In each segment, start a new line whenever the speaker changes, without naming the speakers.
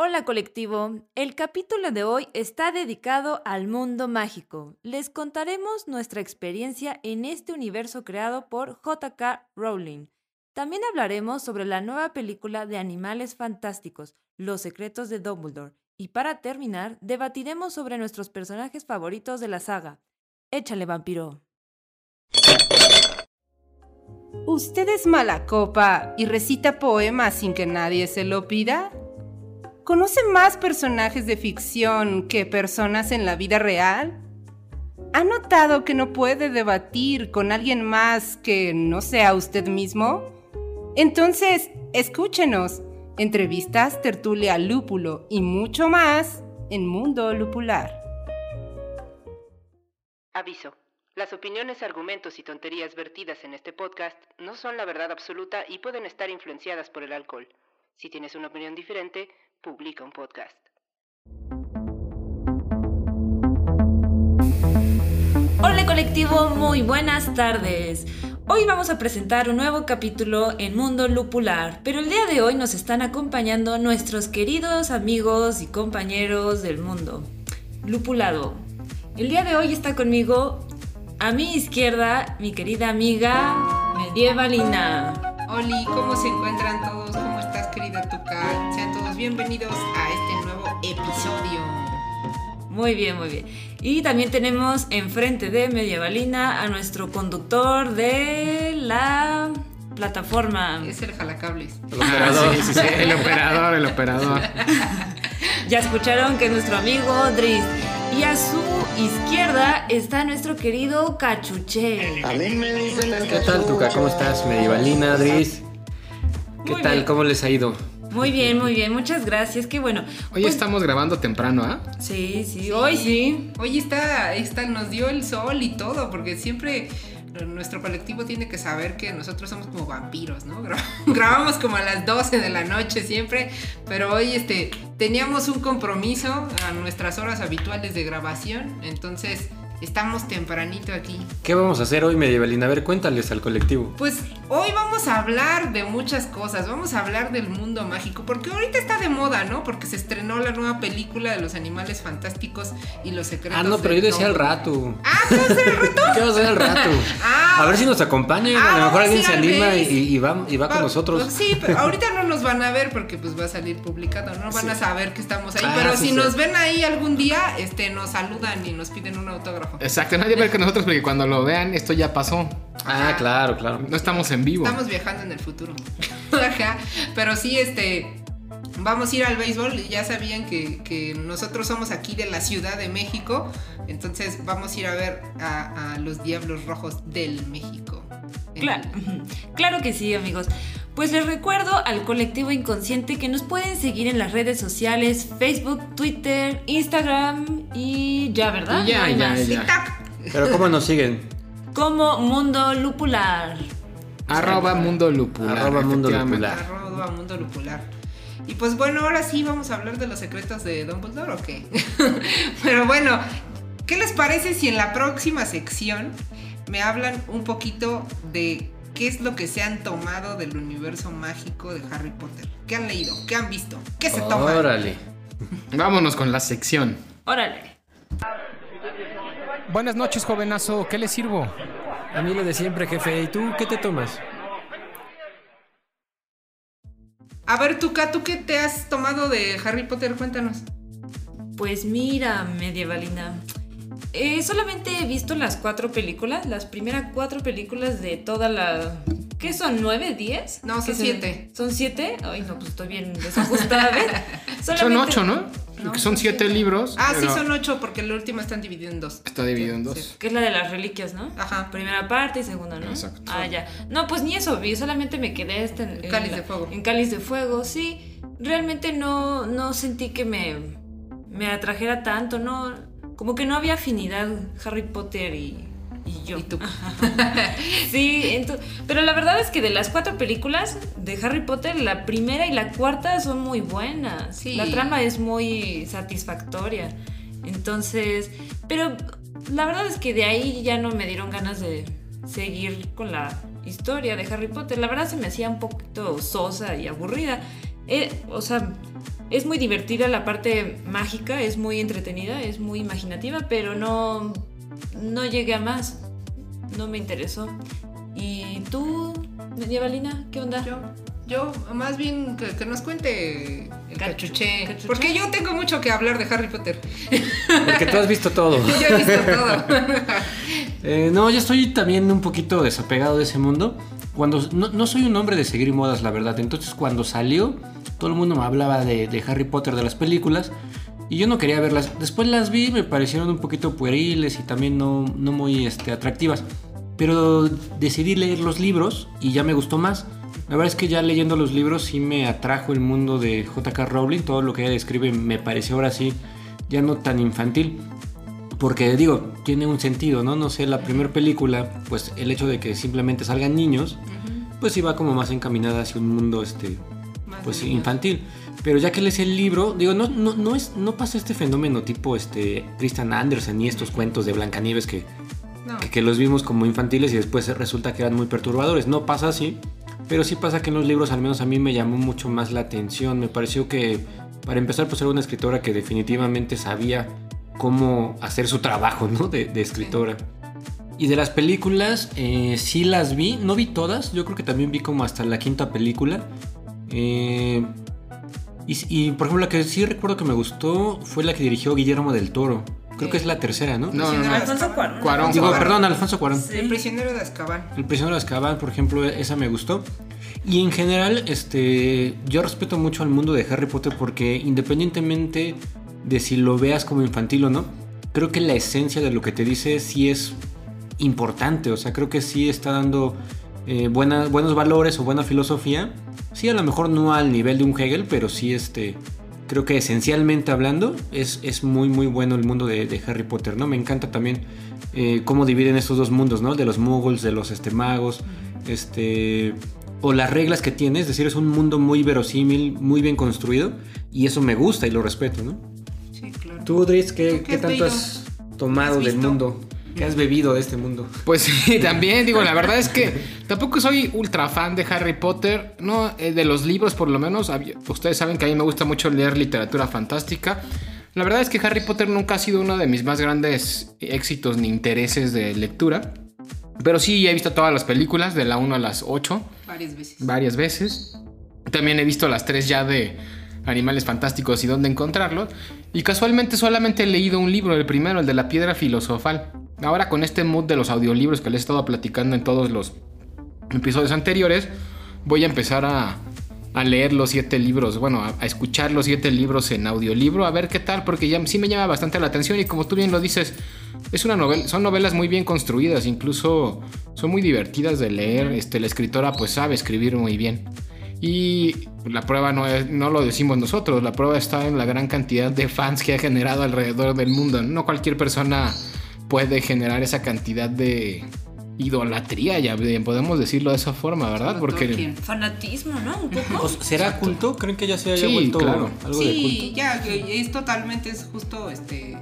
Hola colectivo, el capítulo de hoy está dedicado al mundo mágico. Les contaremos nuestra experiencia en este universo creado por JK Rowling. También hablaremos sobre la nueva película de Animales Fantásticos, Los Secretos de Dumbledore. Y para terminar, debatiremos sobre nuestros personajes favoritos de la saga. Échale, vampiro.
¿Usted es mala copa y recita poemas sin que nadie se lo pida? ¿Conoce más personajes de ficción que personas en la vida real? ¿Ha notado que no puede debatir con alguien más que no sea usted mismo? Entonces, escúchenos. Entrevistas, tertulia, lúpulo y mucho más en Mundo Lupular. Aviso. Las opiniones, argumentos y tonterías vertidas en este podcast no son la verdad absoluta y pueden estar influenciadas por el alcohol. Si tienes una opinión diferente, publica un podcast.
Hola colectivo, muy buenas tardes. Hoy vamos a presentar un nuevo capítulo en Mundo Lupular, pero el día de hoy nos están acompañando nuestros queridos amigos y compañeros del mundo. Lupulado. El día de hoy está conmigo a mi izquierda mi querida amiga Medievalina.
Oli, ¿cómo se encuentran todos? ¿Cómo estás querida Tuca? Bienvenidos a este nuevo episodio.
Muy bien, muy bien. Y también tenemos enfrente de Medievalina a nuestro conductor de la plataforma.
Es el jalacables.
El operador, sí, sí, sí, el operador, el operador.
ya escucharon que es nuestro amigo Dries. Y a su izquierda está nuestro querido Cachuché.
A mí me dicen el
¿Qué tal, Tuca? ¿Cómo estás? Medievalina, Dris. ¿Qué
Muy
tal?
bien.
¿Cómo les ha ido?
Muy bien, muy bien, muchas gracias. Qué bueno.
Hoy
Pues-
estamos grabando temprano, ¿ah?
Sí, sí, hoy sí.
Hoy está, está, nos dio el sol y todo, porque siempre nuestro colectivo tiene que saber que nosotros somos como vampiros, ¿no? Gra- Grabamos como a las 12 de la noche siempre, pero hoy este, teníamos un compromiso a nuestras horas habituales de grabación, entonces estamos tempranito aquí.
¿Qué vamos a hacer hoy, Medievalina? A ver, cuéntales al colectivo.
Pues hoy vamos a hablar de muchas cosas, vamos a hablar del mundo mágico, porque ahorita está de moda, ¿no? Porque se estrenó la nueva película de los animales fantásticos y los secretos.
Ah, no, pero yo decía al
Dumbledore.
rato.
Ah, ¿qué va a ser el reto?
¿Qué vamos a hacer al rato?
Ah,
A ver si nos acompañan.
Ah,
a lo mejor
vamos a
alguien se anima y, va, y va con
Va-
nosotros.
pues sí, pero ahorita no nos van a ver porque pues va a salir publicado, no van
Sí.
a saber que estamos ahí,
Ah,
pero
sí,
si
sí.
nos ven ahí algún día, este nos saludan y nos piden un autógrafo.
Exacto,
Nadie ve que nosotros porque cuando lo vean esto ya pasó.
Ah, claro, claro.
No estamos en vivo.
Estamos viajando en el futuro. Ajá, pero sí, este. Vamos a ir al béisbol. Ya sabían que, que nosotros somos aquí de la Ciudad de México. Entonces vamos a ir a ver a, a los Diablos Rojos del México.
Claro, claro que sí, amigos. Pues les recuerdo al colectivo inconsciente que nos pueden seguir en las redes sociales, Facebook, Twitter, Instagram y ya, ¿verdad?
Y ya,
No
ya, ya.
¡Tac!
Pero ¿cómo nos siguen?
Como Mundo Lupular.
Arroba Mundo Lupular.
Arroba Mundo. Lupular.
Arroba Mundo Lupular. Y pues bueno, ahora sí vamos a hablar de los secretos de Dumbledore, ¿o qué? Pero bueno, ¿qué les parece si en la próxima sección me hablan un poquito de qué es lo que se han tomado del universo mágico de Harry Potter? ¿Qué han leído? ¿Qué han visto? ¿Qué se toman?
Órale.
Vámonos con la sección.
Órale.
Buenas noches, jovenazo. ¿Qué le sirvo?
A mí lo de siempre, jefe. ¿Y tú qué te tomas?
A ver, Tuca, ¿tú qué te has tomado de Harry Potter? Cuéntanos.
Pues mira, medievalina. Eh, solamente he visto las cuatro películas, las primeras cuatro películas de toda la. ¿Qué son? ¿Nueve? ¿Diez?
No, son
¿Qué se-
siete.
¿Son siete? Ay, no, pues estoy bien desajustada. ¿ves?
Son
Solamente-
ocho, ¿no? Son siete libros.
Ah, sí, son ocho porque el último están divididos en dos.
Está dividido en dos.
Sí.
Que es la de las reliquias, ¿no?
Ajá.
Primera parte y segunda, ¿no?
Exacto.
Ah, ya. No, pues ni eso vi, solamente me quedé hasta en, en
Cáliz
la-
de Fuego.
En Cáliz de Fuego, sí. Realmente no, no sentí que me, me atrajera tanto, ¿no? Como que no había afinidad Harry Potter y, y yo.
Y tú.
Sí, pero la verdad es que de las cuatro películas de Harry Potter, la primera y la cuarta son muy buenas.
Sí.
La trama es muy satisfactoria. Entonces, pero la verdad es que de ahí ya no me dieron ganas de seguir con la historia de Harry Potter. La verdad se me hacía un poquito sosa y aburrida. Eh, o sea, Es muy divertida la parte mágica, es muy entretenida, es muy imaginativa, pero no, no llegué a más. No me interesó. ¿Y tú, Medievalina? ¿Qué onda?
Yo, yo más bien que, que nos cuente el
Ca-
cachuché,
cachuché.
Porque yo tengo mucho que hablar de Harry Potter.
Porque tú has visto todo.
yo he visto todo.
Eh, no, yo estoy también un poquito desapegado de ese mundo. Cuando no, no soy un hombre de seguir modas, la verdad. Entonces, cuando salió, todo el mundo me hablaba de, Harry Potter, de las películas. Y yo no quería verlas. Después las vi, me parecieron un poquito pueriles y también no, no muy este, atractivas. Pero decidí leer los libros y ya me gustó más. La verdad es que ya leyendo los libros sí me atrajo el mundo de J.K. Rowling. Todo lo que ella describe me pareció ahora sí ya no tan infantil. Porque digo, tiene un sentido, ¿no? No sé, la primera película, pues el hecho de que simplemente salgan niños, pues iba como más encaminada hacia un mundo este
Más
pues
niños.
infantil. Pero ya que lees el libro, digo, no, no, no, es, no pasa este fenómeno tipo este Christian Andersen y estos cuentos de Blancanieves que,
No.
que, que los vimos como infantiles y después resulta que eran muy perturbadores. No pasa así, pero sí pasa que en los libros al menos a mí me llamó mucho más la atención. Me pareció que, para empezar, pues era una escritora que definitivamente sabía cómo hacer su trabajo, ¿no? De, de escritora. Y de las películas, eh, sí las vi, no vi todas, yo creo que también vi como hasta la quinta película. Eh, y, y, por ejemplo la que sí recuerdo que me gustó fue la que dirigió Guillermo del Toro. Creo que es la tercera, ¿no?
No, no, no.
Alfonso Cuarón.
Cuarón.
Digo, perdón, Alfonso Cuarón.
Sí.
El prisionero de Azkaban.
El prisionero de Azkaban, por ejemplo, esa me gustó. Y en general, este, yo respeto mucho al mundo de Harry Potter porque independientemente de si lo veas como infantil o no, creo que la esencia de lo que te dice sí es importante. O sea, creo que sí está dando eh, buenas, buenos valores o buena filosofía. Sí, a lo mejor no al nivel de un Hegel, pero sí este, creo que esencialmente hablando es, es muy muy bueno el mundo de, Harry Potter, ¿no? Me encanta también eh, cómo dividen estos dos mundos, ¿no? De los muggles, de los este, magos, este... O las reglas que tiene, es decir, es un mundo muy verosímil, muy bien construido, y eso me gusta y lo respeto, ¿no? Tú, Dries, ¿qué,
¿Tú qué
tanto has tomado
¿Has
del mundo? ¿Qué has bebido de este mundo?
Pues sí, también digo, la verdad es que tampoco soy ultra fan de Harry Potter, no, eh, de los libros por lo menos. Ustedes saben que a mí me gusta mucho leer literatura fantástica. La verdad es que Harry Potter nunca ha sido uno de mis más grandes éxitos ni intereses de lectura. Pero sí he visto todas las películas, de la 1 a las 8,
Varias veces.
varias veces. También he visto las tres ya de Animales Fantásticos y dónde encontrarlos. Y casualmente solamente he leído un libro, el primero, el de la piedra filosofal. Ahora con este mood de los audiolibros que les he estado platicando en todos los episodios anteriores, voy a empezar a, leer los siete libros, bueno, a, a escuchar los siete libros en audiolibro, a ver qué tal, porque ya sí me llama bastante la atención y como tú bien lo dices, es una novela, son novelas muy bien construidas, incluso son muy divertidas de leer, este, la escritora pues sabe escribir muy bien. Y la prueba no, es, no lo decimos nosotros, la prueba está en la gran cantidad de fans que ha generado alrededor del mundo. No cualquier persona puede generar esa cantidad de idolatría, ya podemos decirlo de esa forma, ¿verdad? Porque.
Fanatismo, ¿no? Un poco.
¿Será culto? ¿Creen que ya se haya
Sí,
vuelto
claro.
algo de
Sí,
culto?
ya, que es totalmente, es justo, este,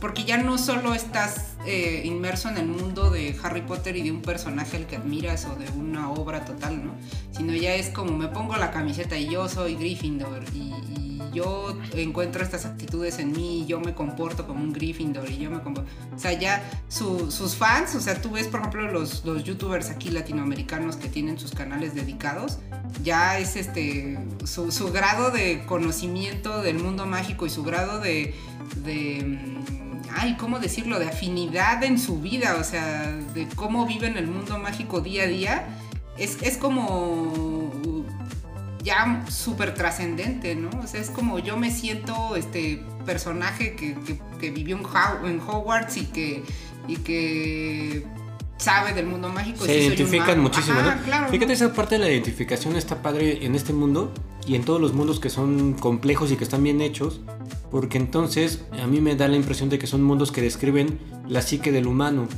porque ya no solo estás eh, inmerso en el mundo de Harry Potter y de un personaje al que admiras o de una obra total, ¿no? Sino ya es como me pongo la camiseta y yo soy Gryffindor y, y yo encuentro estas actitudes en mí y yo me comporto como un Gryffindor y yo me comporto... O sea, ya su- sus fans, o sea, tú ves, por ejemplo, los, los youtubers aquí latinoamericanos que tienen sus canales dedicados, ya es este su, su grado de conocimiento del mundo mágico y su grado de, de mm, ay, ¿cómo decirlo? de afinidad en su vida, o sea, de cómo viven el mundo mágico día a día, es, es como ya súper trascendente, ¿no? O sea, es como yo me siento este personaje que, que- que vivió en, How- en Hogwarts y que, y que sabe del mundo mágico.
Se identifican muchísimo,
Ajá,
¿no?
claro,
Fíjate,
¿no?
esa parte de la identificación está padre en este mundo y en todos los mundos que son complejos y que están bien hechos, porque entonces a mí me da la impresión de que son mundos que describen la psique del humano.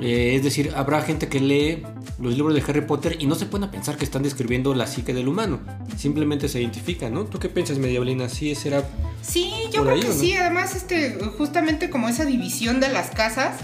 Eh, es decir, habrá gente que lee los libros de Harry Potter y no se a pensar que están describiendo la psique del humano. Simplemente se identifican, ¿no? ¿Tú qué piensas, Mediablina? ¿Sí será
Sí, yo creo
ahí,
que sí. Además, este, justamente como esa división de las casas,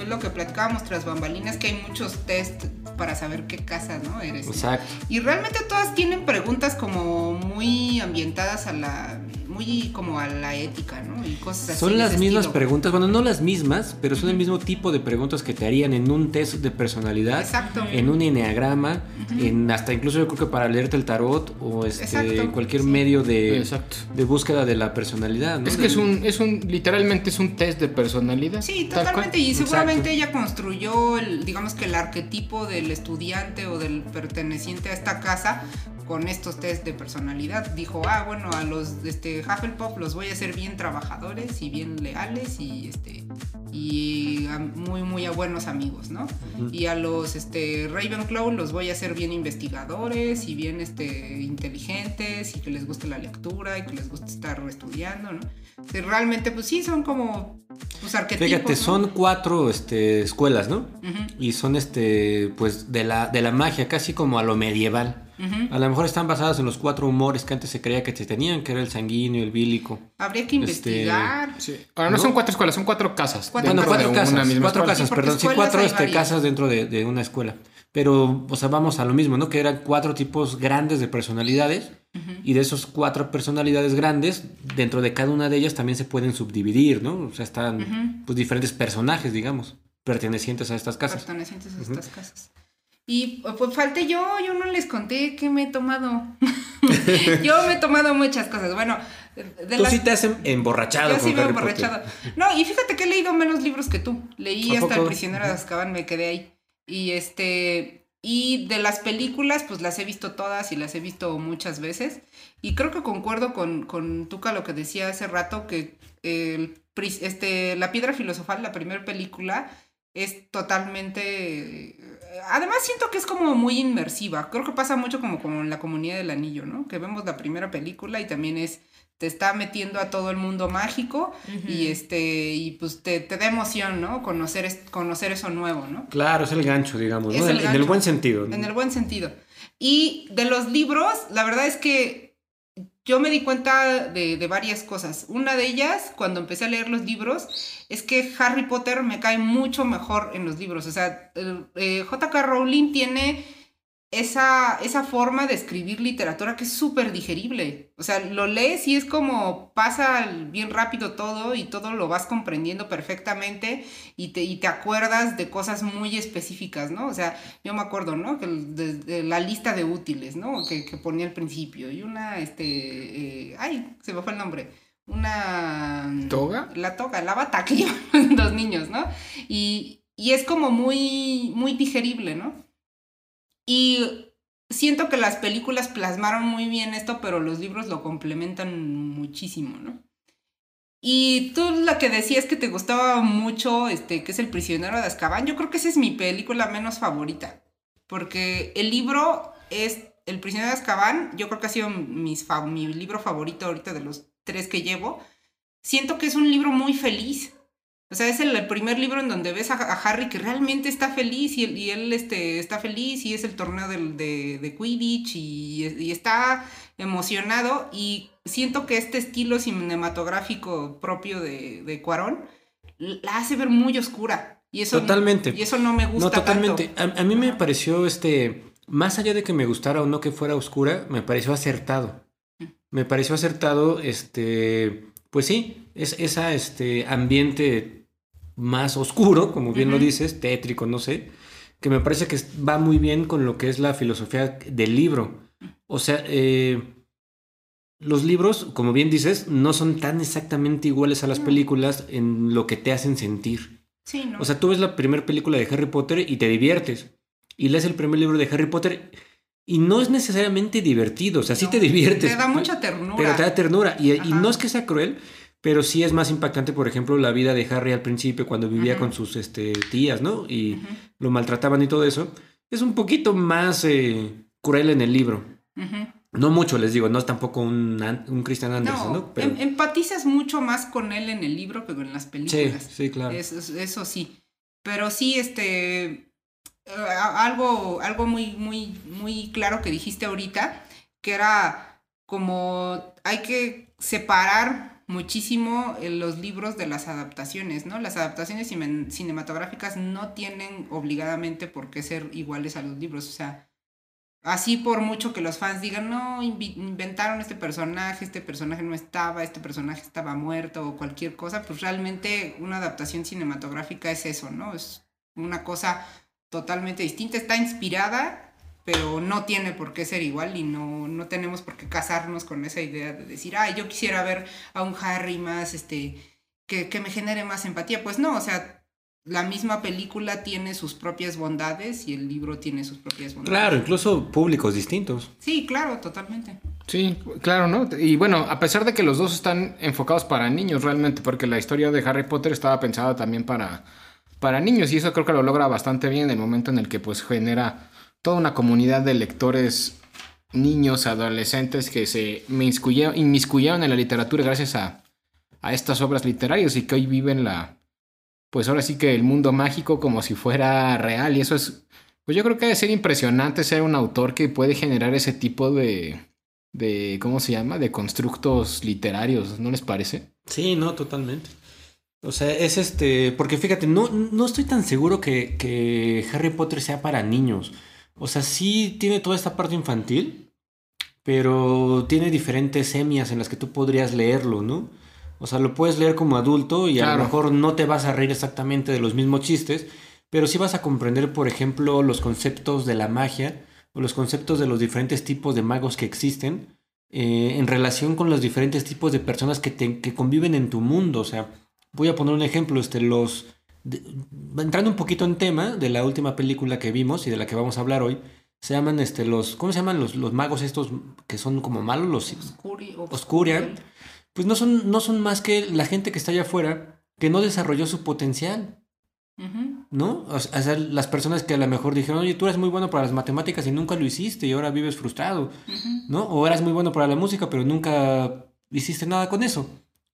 es lo que platicábamos tras bambalinas, que hay muchos test para saber qué casa, ¿no? Eres.
Exacto.
Y realmente todas tienen preguntas como muy ambientadas a la muy como a la ética, ¿no? Y cosas así.
Son las mismas
estilo.
preguntas, bueno, no las mismas, pero son el mismo tipo de preguntas que te harían en un test de personalidad,
Exacto.
en un enneagrama, en hasta incluso yo creo que para leerte el tarot o este
Exacto,
cualquier
sí.
medio de,
Exacto.
de búsqueda de la personalidad, ¿no?
Es que es un, es un, literalmente es un test de personalidad.
Sí, totalmente. Y
Exacto.
seguramente ella construyó, el, digamos que el arquetipo del estudiante o del perteneciente a esta casa con estos test de personalidad. Dijo, ah, bueno, a los este, Hufflepuff los voy a hacer bien trabajadores y bien leales y este y a- muy muy a buenos amigos, ¿no? Y a los este Ravenclaw los voy a hacer bien investigadores y bien este inteligentes y que les guste la lectura y que les guste estar estudiando, ¿no? Realmente pues sí son como pues arquetipos.
Fíjate,
¿no?
son cuatro este, escuelas, ¿no? Y son este, pues, de la, de la magia, casi como a lo medieval.
Ujú.
A lo mejor están basadas en los cuatro humores que antes se creía que se tenían, que era el sanguíneo, el bílico.
Habría que
Este,
investigar.
Sí. Ahora no,
¿No?
son cuatro escuelas, son cuatro casas.
Cuatro
Bueno, cuatro
de
casas,
una misma
cuatro
escuela.
casas,
Sí,
perdón, sí, cuatro este, casas dentro de, de una escuela. Pero, o sea, vamos a lo mismo, ¿no? Que eran cuatro tipos grandes de personalidades y de esos cuatro personalidades grandes, dentro de cada una de ellas también se pueden subdividir, ¿no? O sea, están
Ujú.
pues diferentes personajes, digamos, pertenecientes a estas casas.
pertenecientes a estas casas. Y pues falté yo, yo no les conté que me he tomado. yo me he tomado muchas cosas. Bueno, de
Tú
las...
sí te has em- emborrachado
yo sí me he
Potter.
emborrachado. No, y fíjate que he leído menos libros que tú. Leí
¿A
hasta El prisionero de Azkaban, me quedé ahí. Y este... Y de las películas, pues las he visto todas y las he visto muchas veces. Y creo que concuerdo con, con Tuca lo que decía hace rato, que el, este, La Piedra Filosofal, la primera película, es totalmente... Además siento que es como muy inmersiva. Creo que pasa mucho como, como en la comunidad del anillo, ¿no? Que vemos la primera película y también es... Te está metiendo a todo el mundo mágico y este y pues te, te da emoción, ¿no? Conocer, es- conocer eso nuevo, ¿no?
Claro, es el gancho, digamos, ¿no?
el
En- en el buen sentido.
En el buen sentido. Y de los libros, la verdad es que yo me di cuenta de, varias cosas. Una de ellas, cuando empecé a leer los libros, es que Harry Potter me cae mucho mejor en los libros. O sea, eh, J.K. Rowling tiene esa, esa forma de escribir literatura que es súper digerible. O sea, lo lees y es como pasa bien rápido todo y todo lo vas comprendiendo perfectamente y te, y te acuerdas de cosas muy específicas, ¿no? O sea, yo me acuerdo, ¿no? Que de, de la lista de útiles, ¿no? Que, que ponía al principio. Y una, este, eh, ay, se me fue el nombre. Una...
¿Toga?
La toga, la bata que llevan los niños, ¿no? Y, y es como muy, muy digerible, ¿no? Y siento que las películas plasmaron muy bien esto, pero los libros lo complementan muchísimo, ¿no? Y tú la que decías que te gustaba mucho, este, que es El prisionero de Azkaban, yo creo que esa es mi película menos favorita. Porque el libro es El prisionero de Azkaban, yo creo que ha sido mi libro favorito ahorita de los tres que llevo. Siento que es un libro muy feliz. O sea, es el, primer libro en donde ves a, a Harry que realmente está feliz y él, y él este, está feliz y es el torneo del- de, de Quidditch y, y está emocionado y siento que este estilo cinematográfico propio de, de Cuarón la hace ver muy oscura. Y eso,
Totalmente.
Y eso no me gusta
No, totalmente.
tanto.
A, a mí me pareció, este, más allá de que me gustara o no que fuera oscura, me pareció acertado. Me pareció acertado, este, pues sí, es esa, este, ambiente más oscuro, como bien lo dices, tétrico, no sé, que me parece que va muy bien con lo que es la filosofía del libro. O sea, eh, los libros, como bien dices, no son tan exactamente iguales a las
No.
películas en lo que te hacen sentir.
Sí, ¿no?
O sea, tú ves la primera película de Harry Potter y te diviertes. Y lees el primer libro de Harry Potter y no es necesariamente divertido. O sea, sí te diviertes.
Te da mucha ternura.
Pero te da ternura. Y, no es que sea cruel, pero sí es más impactante, por ejemplo, la vida de Harry al principio cuando vivía con sus este, tías, ¿no? Y lo maltrataban y todo eso. Es un poquito más eh, cruel en el libro. No mucho, les digo, no es tampoco un, un Christian Anderson, ¿no?
No,
Pero,
em- empatizas mucho más con él en el libro que en las
sí,
películas.
sí, claro.
Eso, eso sí. Pero sí, este. Algo, algo muy, muy, muy claro que dijiste ahorita, que era como hay que separar muchísimo eh, los libros de las adaptaciones, ¿no? Las adaptaciones cinematográficas no tienen obligadamente por qué ser iguales a los libros, o sea, así por mucho que los fans digan, no, inventaron este personaje, este personaje no estaba, este personaje estaba muerto o cualquier cosa, pues realmente una adaptación cinematográfica es eso, ¿no? Es una cosa totalmente distinta, está inspirada pero no tiene por qué ser igual y no, no tenemos por qué casarnos con esa idea de decir, ay, yo quisiera ver a un Harry más, este, que, que me genere más empatía. Pues no, o sea, la misma película tiene sus propias bondades y el libro tiene sus propias bondades.
Claro, incluso públicos distintos.
Sí, claro, totalmente.
Sí, claro, ¿no? Y bueno, a pesar de que los dos están enfocados para niños realmente, porque la historia de Harry Potter estaba pensada también para, para niños y eso creo que lo logra bastante bien en el momento en el que pues genera toda una comunidad de lectores, niños, adolescentes que se inmiscuyeron en la literatura gracias a, a estas obras literarias y que hoy viven la, pues ahora sí que el mundo mágico como si fuera real y eso es, pues yo creo que debe ser impresionante ser un autor que puede generar ese tipo de, de, ¿cómo se llama? De constructos literarios, ¿no les parece?
Sí, no, totalmente. O sea, es este, porque fíjate, no, no estoy tan seguro que, que Harry Potter sea para niños. O sea, sí tiene toda esta parte infantil, pero tiene diferentes semias en las que tú podrías leerlo, ¿no? O sea, lo puedes leer como adulto y a lo mejor no te vas a reír exactamente de los mismos chistes, pero sí vas a comprender, por ejemplo, los conceptos de la magia o los conceptos de los diferentes tipos de magos que existen eh, en relación con los diferentes tipos de personas que, que conviven en tu mundo. O sea, voy a poner un ejemplo, este, los entrando un poquito en tema de la última película que vimos y de la que vamos a hablar hoy, se llaman este los ¿cómo se llaman los, los magos estos que son como malos los Oscurian? Pues no son no son más que la gente que está allá afuera que no desarrolló su potencial. ¿No? O sea, las personas que a lo mejor dijeron, oye, tú eres muy bueno para las matemáticas y nunca lo hiciste y ahora vives frustrado, ¿no? O eras muy bueno para la música pero nunca hiciste nada con eso.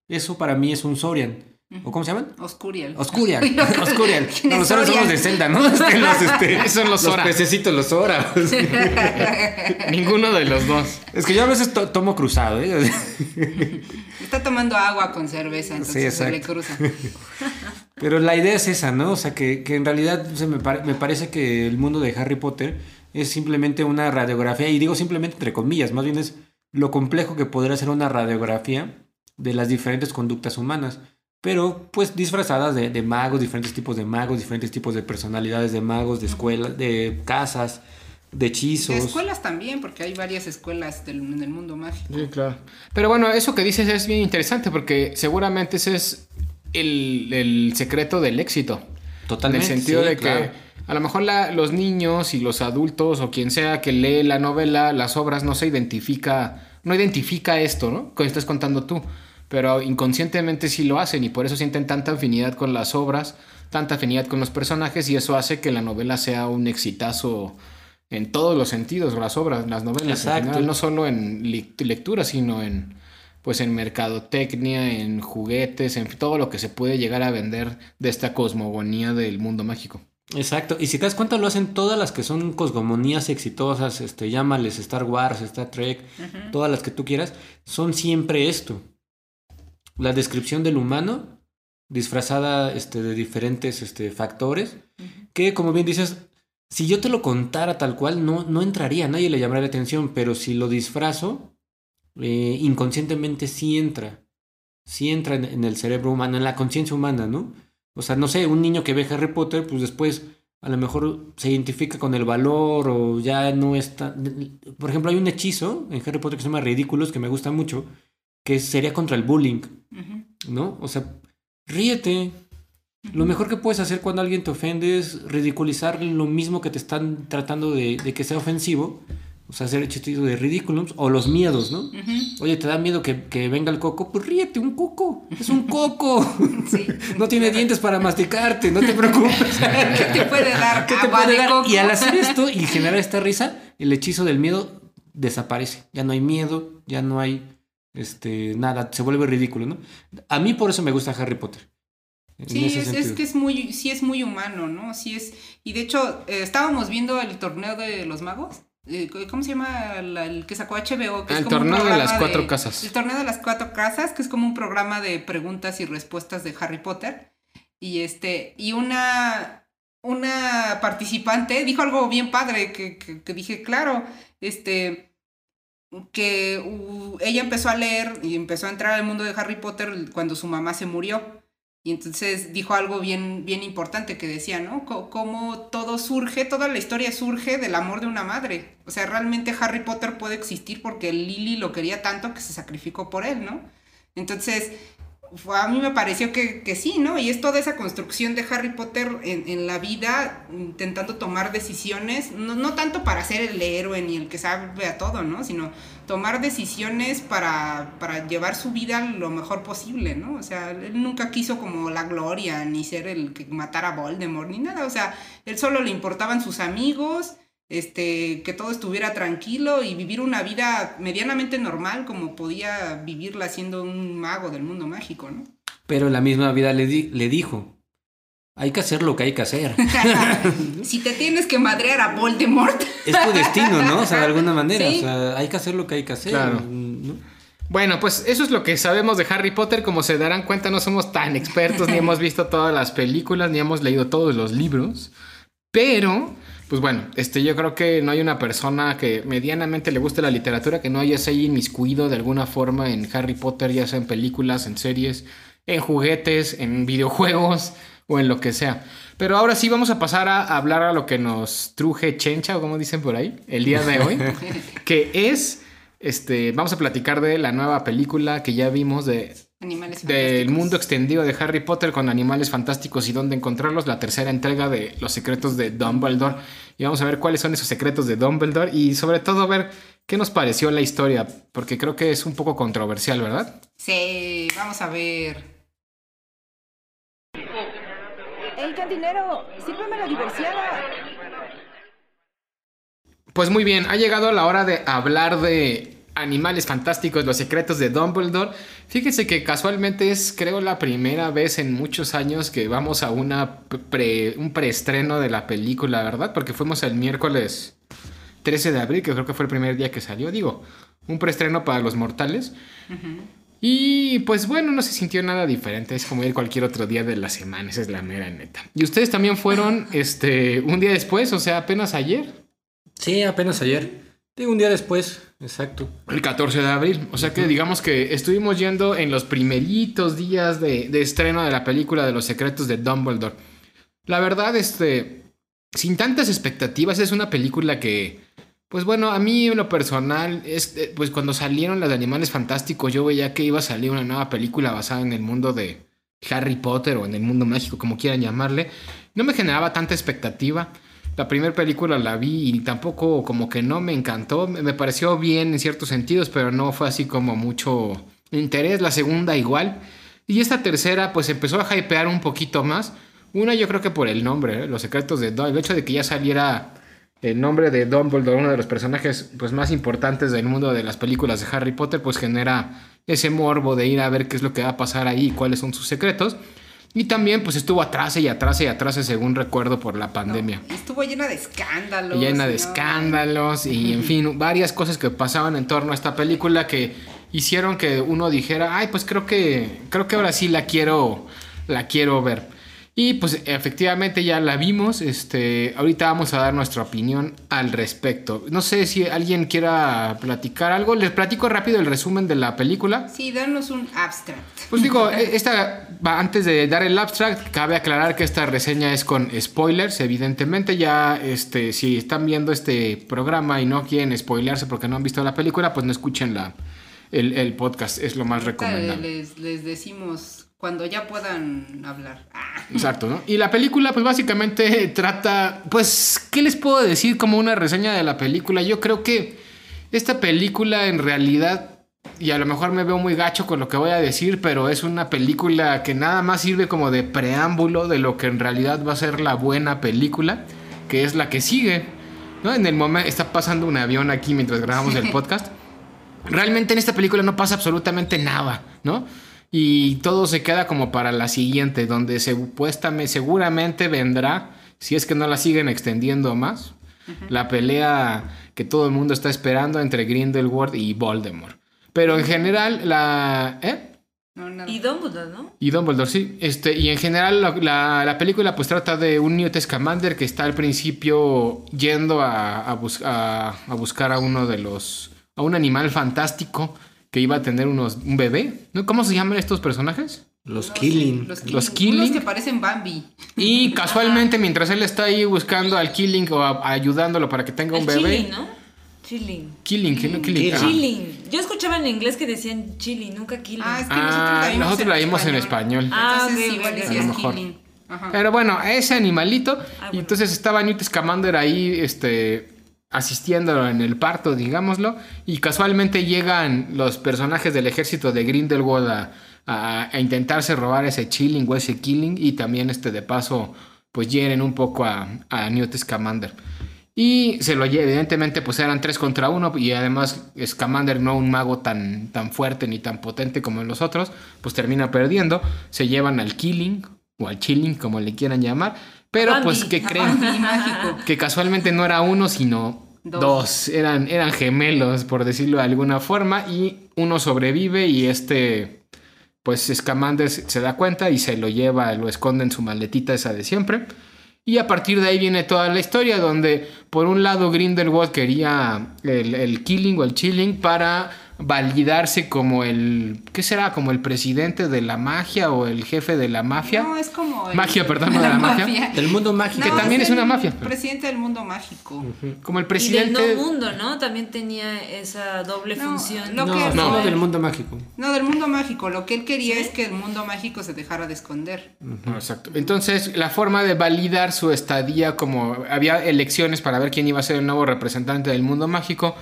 Eso para mí es un Sorian. ¿O cómo se llaman?
Oscurial.
Oscurial. Oscurial. No, los Oras somos de Zelda, ¿no? Los, este,
son los, los
pececitos, los Oras.
Ninguno de los dos.
Es que yo a veces tomo cruzado, ¿eh?
Está tomando agua con cerveza, entonces se le cruza.
Pero la idea es esa, ¿no? O sea, que, que en realidad me, me parece que el mundo de Harry Potter es simplemente una radiografía, y digo simplemente entre comillas, más bien es lo complejo que podría ser una radiografía de las diferentes conductas humanas pero pues disfrazadas de, magos, diferentes tipos de magos, diferentes tipos de personalidades de magos, de escuelas, de casas, de hechizos. De
escuelas también, porque hay varias escuelas del, en el mundo mágico.
Sí, claro. Pero bueno, eso que dices es bien interesante porque seguramente ese es el, secreto del éxito.
Totalmente.
En el sentido de que a lo mejor los niños y los adultos o quien sea que lee la novela, las obras, no se identifica, no identifica esto, ¿no? Que estás contando tú pero inconscientemente sí lo hacen y por eso sienten tanta afinidad con las obras, tanta afinidad con los personajes y eso hace que la novela sea un exitazo en todos los sentidos, las obras, las novelas, no solo en lectura, sino en pues en mercadotecnia, en juguetes, en todo lo que se puede llegar a vender de esta cosmogonía del mundo mágico.
Exacto, y si te das cuenta lo hacen todas las que son cosmogonías exitosas, este, llámales Star Wars, Star Trek, todas las que tú quieras, son siempre esto la descripción del humano disfrazada este, de diferentes este, factores que, como bien dices, si yo te lo contara tal cual, no, no entraría, nadie le llamaría la atención, pero si lo disfrazo, eh, inconscientemente sí entra, sí entra en, el cerebro humano, en la conciencia humana, ¿no? O sea, no sé, un niño que ve Harry Potter, pues después a lo mejor se identifica con el valor o ya no está... Por ejemplo, hay un hechizo en Harry Potter que se llama Ridículos, que me gusta mucho, que sería contra el bullying, ¿no? O sea, ríete. Lo mejor que puedes hacer cuando alguien te ofende es ridiculizar lo mismo que te están tratando de, que sea ofensivo. O sea, hacer el chistito de ridículos o los miedos, ¿no? Oye, ¿te da miedo que, venga el coco? Pues ríete, un coco. Es un coco. no tiene dientes para masticarte, no te preocupes.
¿Qué te puede dar? ¿Qué te puede dar?
Y al hacer esto y generar esta risa, el hechizo del miedo desaparece. Ya no hay miedo, ya no hay este, nada, se vuelve ridículo, ¿no? A mí por eso me gusta Harry Potter.
Sí, es, que es muy, sí es muy humano, ¿no? Sí es, y de hecho, eh, estábamos viendo el torneo de los magos. eh, ¿Cómo se llama la- el que sacó HBO? Que
Ah,
es
el
como un
torneo de las cuatro casas.
El torneo de las cuatro casas, que es como un programa de preguntas y respuestas de Harry Potter. Y este, y una, una participante dijo algo bien padre que, que- que dije, claro, este, que ella empezó a leer y empezó a entrar al mundo de Harry Potter cuando su mamá se murió. Y entonces dijo algo bien, bien importante que decía, ¿no? Co- Cómo todo surge, toda la historia surge del amor de una madre. O sea, realmente Harry Potter puede existir porque Lily lo quería tanto que se sacrificó por él, ¿no? Entonces, a mí me pareció que, que sí, ¿no? Y es toda esa construcción de Harry Potter en, en la vida, intentando tomar decisiones, no, no tanto para ser el héroe ni el que sabe a todo, ¿no? Sino tomar decisiones para, para llevar su vida lo mejor posible, ¿no? O sea, él nunca quiso como la gloria, ni ser el que matara a Voldemort, ni nada. O sea, él solo le importaban sus amigos, este, que todo estuviera tranquilo y vivir una vida medianamente normal como podía vivirla siendo un mago del mundo mágico, ¿no?
Pero la misma vida le, di- le dijo, hay que hacer lo que hay que hacer.
si te tienes que madrear a Voldemort,
Es tu destino, ¿no? O sea, de alguna manera.
Sí.
O sea, hay que hacer lo que hay que hacer.
Claro.
¿no?
Bueno, pues eso es lo que sabemos de Harry Potter. Como se darán cuenta, no somos tan expertos, ni hemos visto todas las películas, ni hemos leído todos los libros. Pero, pues bueno, este, yo creo que no hay una persona que medianamente le guste la literatura que no haya se haya inmiscuido de alguna forma en Harry Potter, ya sea en películas, en series, en juguetes, en videojuegos o en lo que sea. Pero ahora sí vamos a pasar a hablar a lo que nos truje chencha, o como dicen por ahí, el día de hoy, que es, este, vamos a platicar de la nueva película que ya vimos de
animales
del
fantásticos.
mundo extendido de Harry Potter con animales fantásticos y dónde encontrarlos, la tercera entrega de Los secretos de Dumbledore. Y vamos a ver cuáles son esos secretos de Dumbledore y sobre todo ver qué nos pareció la historia, porque creo que es un poco controversial, ¿verdad?
Sí, vamos a ver.
¡Ey, cantinero! ¡Sírveme la diversiada!
Pues muy bien, ha llegado la hora de hablar de animales fantásticos, los secretos de Dumbledore. Fíjense que casualmente es, creo, la primera vez en muchos años que vamos a una pre- un preestreno de la película, ¿verdad? Porque fuimos el miércoles 13 de abril, que creo que fue el primer día que salió. Digo, un preestreno para los mortales. Y pues bueno, no se sintió nada diferente. Es como ir cualquier otro día de la semana, esa es la mera neta. Y ustedes también fueron este, un día después, o sea, apenas ayer.
Sí, apenas ayer. Digo, un día después, exacto.
El 14 de abril. O sea que digamos que estuvimos yendo en los primeritos días de, de estreno de la película de los secretos de Dumbledore. La verdad, este. Sin tantas expectativas, es una película que. Pues bueno, a mí en lo personal, es, eh, pues cuando salieron las de Animales Fantásticos, yo veía que iba a salir una nueva película basada en el mundo de Harry Potter o en el mundo mágico, como quieran llamarle. No me generaba tanta expectativa. La primera película la vi y tampoco como que no me encantó. Me pareció bien en ciertos sentidos, pero no fue así como mucho interés. La segunda igual. Y esta tercera pues empezó a hypear un poquito más. Una yo creo que por el nombre, ¿eh? Los secretos de Dumbledore. El hecho de que ya saliera el nombre de Dumbledore, uno de los personajes pues, más importantes del mundo de las películas de Harry Potter, pues genera ese morbo de ir a ver qué es lo que va a pasar ahí y cuáles son sus secretos. Y también pues estuvo atrás y atrás y atrás, según recuerdo, por la pandemia.
Estuvo llena de escándalos.
llena de escándalos y en fin, varias cosas que pasaban en torno a esta película que hicieron que uno dijera, ay, pues creo que creo que ahora sí la quiero la quiero ver. Y pues efectivamente ya la vimos, este, ahorita vamos a dar nuestra opinión al respecto. No sé si alguien quiera platicar algo, les platico rápido el resumen de la película.
Sí, danos un abstract.
Pues digo, eh, esta, antes de dar el abstract, cabe aclarar que esta reseña es con spoilers, evidentemente. Ya, este, si están viendo este programa y no quieren spoilearse porque no han visto la película, pues no escuchen la, el, el podcast, es lo más recomendable.
Les, les decimos cuando ya puedan hablar.
Exacto, ¿no? Y la película, pues básicamente trata, pues, ¿qué les puedo decir como una reseña de la película? Yo creo que esta película en realidad, y a lo mejor me veo muy gacho con lo que voy a decir, pero es una película que nada más sirve como de preámbulo de lo que en realidad va a ser la buena película, que es la que sigue, ¿no? En el momento está pasando un avión aquí mientras grabamos el podcast. Realmente en esta película no pasa absolutamente nada, ¿no? Y todo se queda como para la siguiente, donde supuestamente, seguramente vendrá, si es que no la siguen extendiendo más, la pelea que todo el mundo está esperando entre Grindelwald y Voldemort. Pero en general, la. ¿Eh?
No, nada.
Y Dumbledore, ¿no?
Y Dumbledore, sí. Este, y en general la, la- la película pues trata de un Newt Scamander que está al principio yendo a, a bus- a- a buscar a uno de los... a un animal fantástico que iba a tener unos, un bebé. ¿no? ¿Cómo se llaman estos personajes?
Los Killing.
Los,
Los
killing.
Killing.
que parecen Bambi.
Y casualmente mientras él está ahí buscando al Killing o a- ayudándolo para que tenga un
El
bebé...
chilling, ¿no? Chilling.
Killing, ¿qué no? Killing. Ah.
Chilling. Yo escuchaba en inglés que decían chilling, nunca killing.
Ah, es que
Ah, nosotros la vimos en español.
Ah,
Entonces
ok,
igual decías
a lo mejor.
killing. Ajá.
Pero bueno, ese animalito.
Ah,
Y
bueno.
entonces estaba Newt Scamander ahí, este, asistiendo en el parto, digámoslo. Y casualmente llegan los personajes del ejército de Grindelwald a, a- a intentarse robar ese chilling o ese killing. Y también, este, de paso, pues hieren un poco a, a Newt Scamander. Y se lo lleva, evidentemente, pues eran tres contra uno. Y además, Scamander, no un mago tan, tan fuerte ni tan potente como los otros, pues termina perdiendo. Se llevan al Killing o al Chilling, como le quieran llamar. Pero,
Bambi.
pues, ¿qué creen?
Bambi
que casualmente no era uno, sino dos. Eran, eran gemelos, por decirlo de alguna forma. Y uno sobrevive y este, pues Scamander se se da cuenta y se lo lleva, lo esconde en su maletita esa de siempre. Y a partir de ahí viene toda la historia, donde por un lado Grindelwald quería el, el killing o el chilling para validarse como el, ¿qué será? Como el presidente de la magia o el jefe de la mafia.
No, es como. el-
Magia, perdón, no de la magia.
Del mundo mágico.
Que también es
el
una mafia.
Presidente del mundo mágico.
Como el
Y del
presidente...
no mundo, ¿no? También tenía esa doble
No,
función.
lo
No,
que-
solo
no.
del mundo mágico.
No, del mundo mágico. Lo que él quería
¿Sí?
es que el mundo mágico se dejara de esconder.
No, Exacto. Entonces, la forma de validar su estadía, como había elecciones para ver quién iba a ser el nuevo representante del mundo mágico,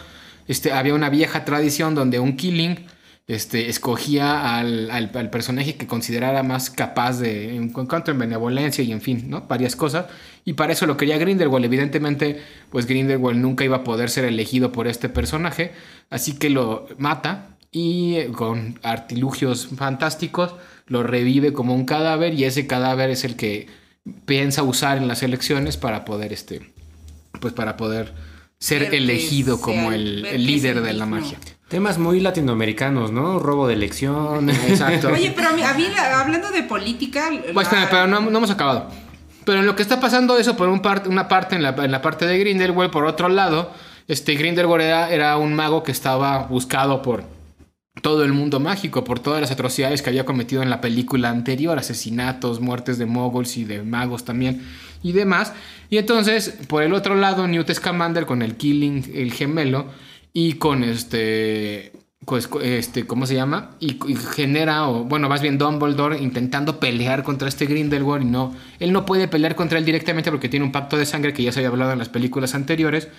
este, había una vieja tradición donde un killing este, escogía al, personaje que considerara más capaz de, en cuanto en benevolencia y en fin, ¿no? Varias cosas. Y para eso lo quería Grindelwald. Evidentemente, pues Grindelwald nunca iba a poder ser elegido por este personaje, así que lo mata y eh, con artilugios fantásticos lo revive como un cadáver y ese cadáver es el que piensa usar en las elecciones para poder este pues para poder ser elegido
sea
como
el-
líder de la magia.
Temas muy latinoamericanos, ¿no? Robo de elecciones.
Exacto.
Oye, pero a mí, a mí la- hablando de política.
Pues
la-
pero no, no hemos acabado. Pero en lo que está pasando eso por un una parte en la, en la parte de Grindelwald, por otro lado, este Grindelwald era, era un mago que estaba buscado por todo el mundo mágico, por todas las atrocidades que había cometido en la película anterior, asesinatos, muertes de moguls y de magos también y demás. Y entonces, por el otro lado, Newt Scamander con el Killing, el gemelo, y con este pues, este, ¿cómo se llama? Y, y genera, o bueno, más bien Dumbledore intentando pelear contra este Grindelwald y no, él no puede pelear contra él directamente porque tiene un pacto de sangre que ya se había hablado en las películas anteriores,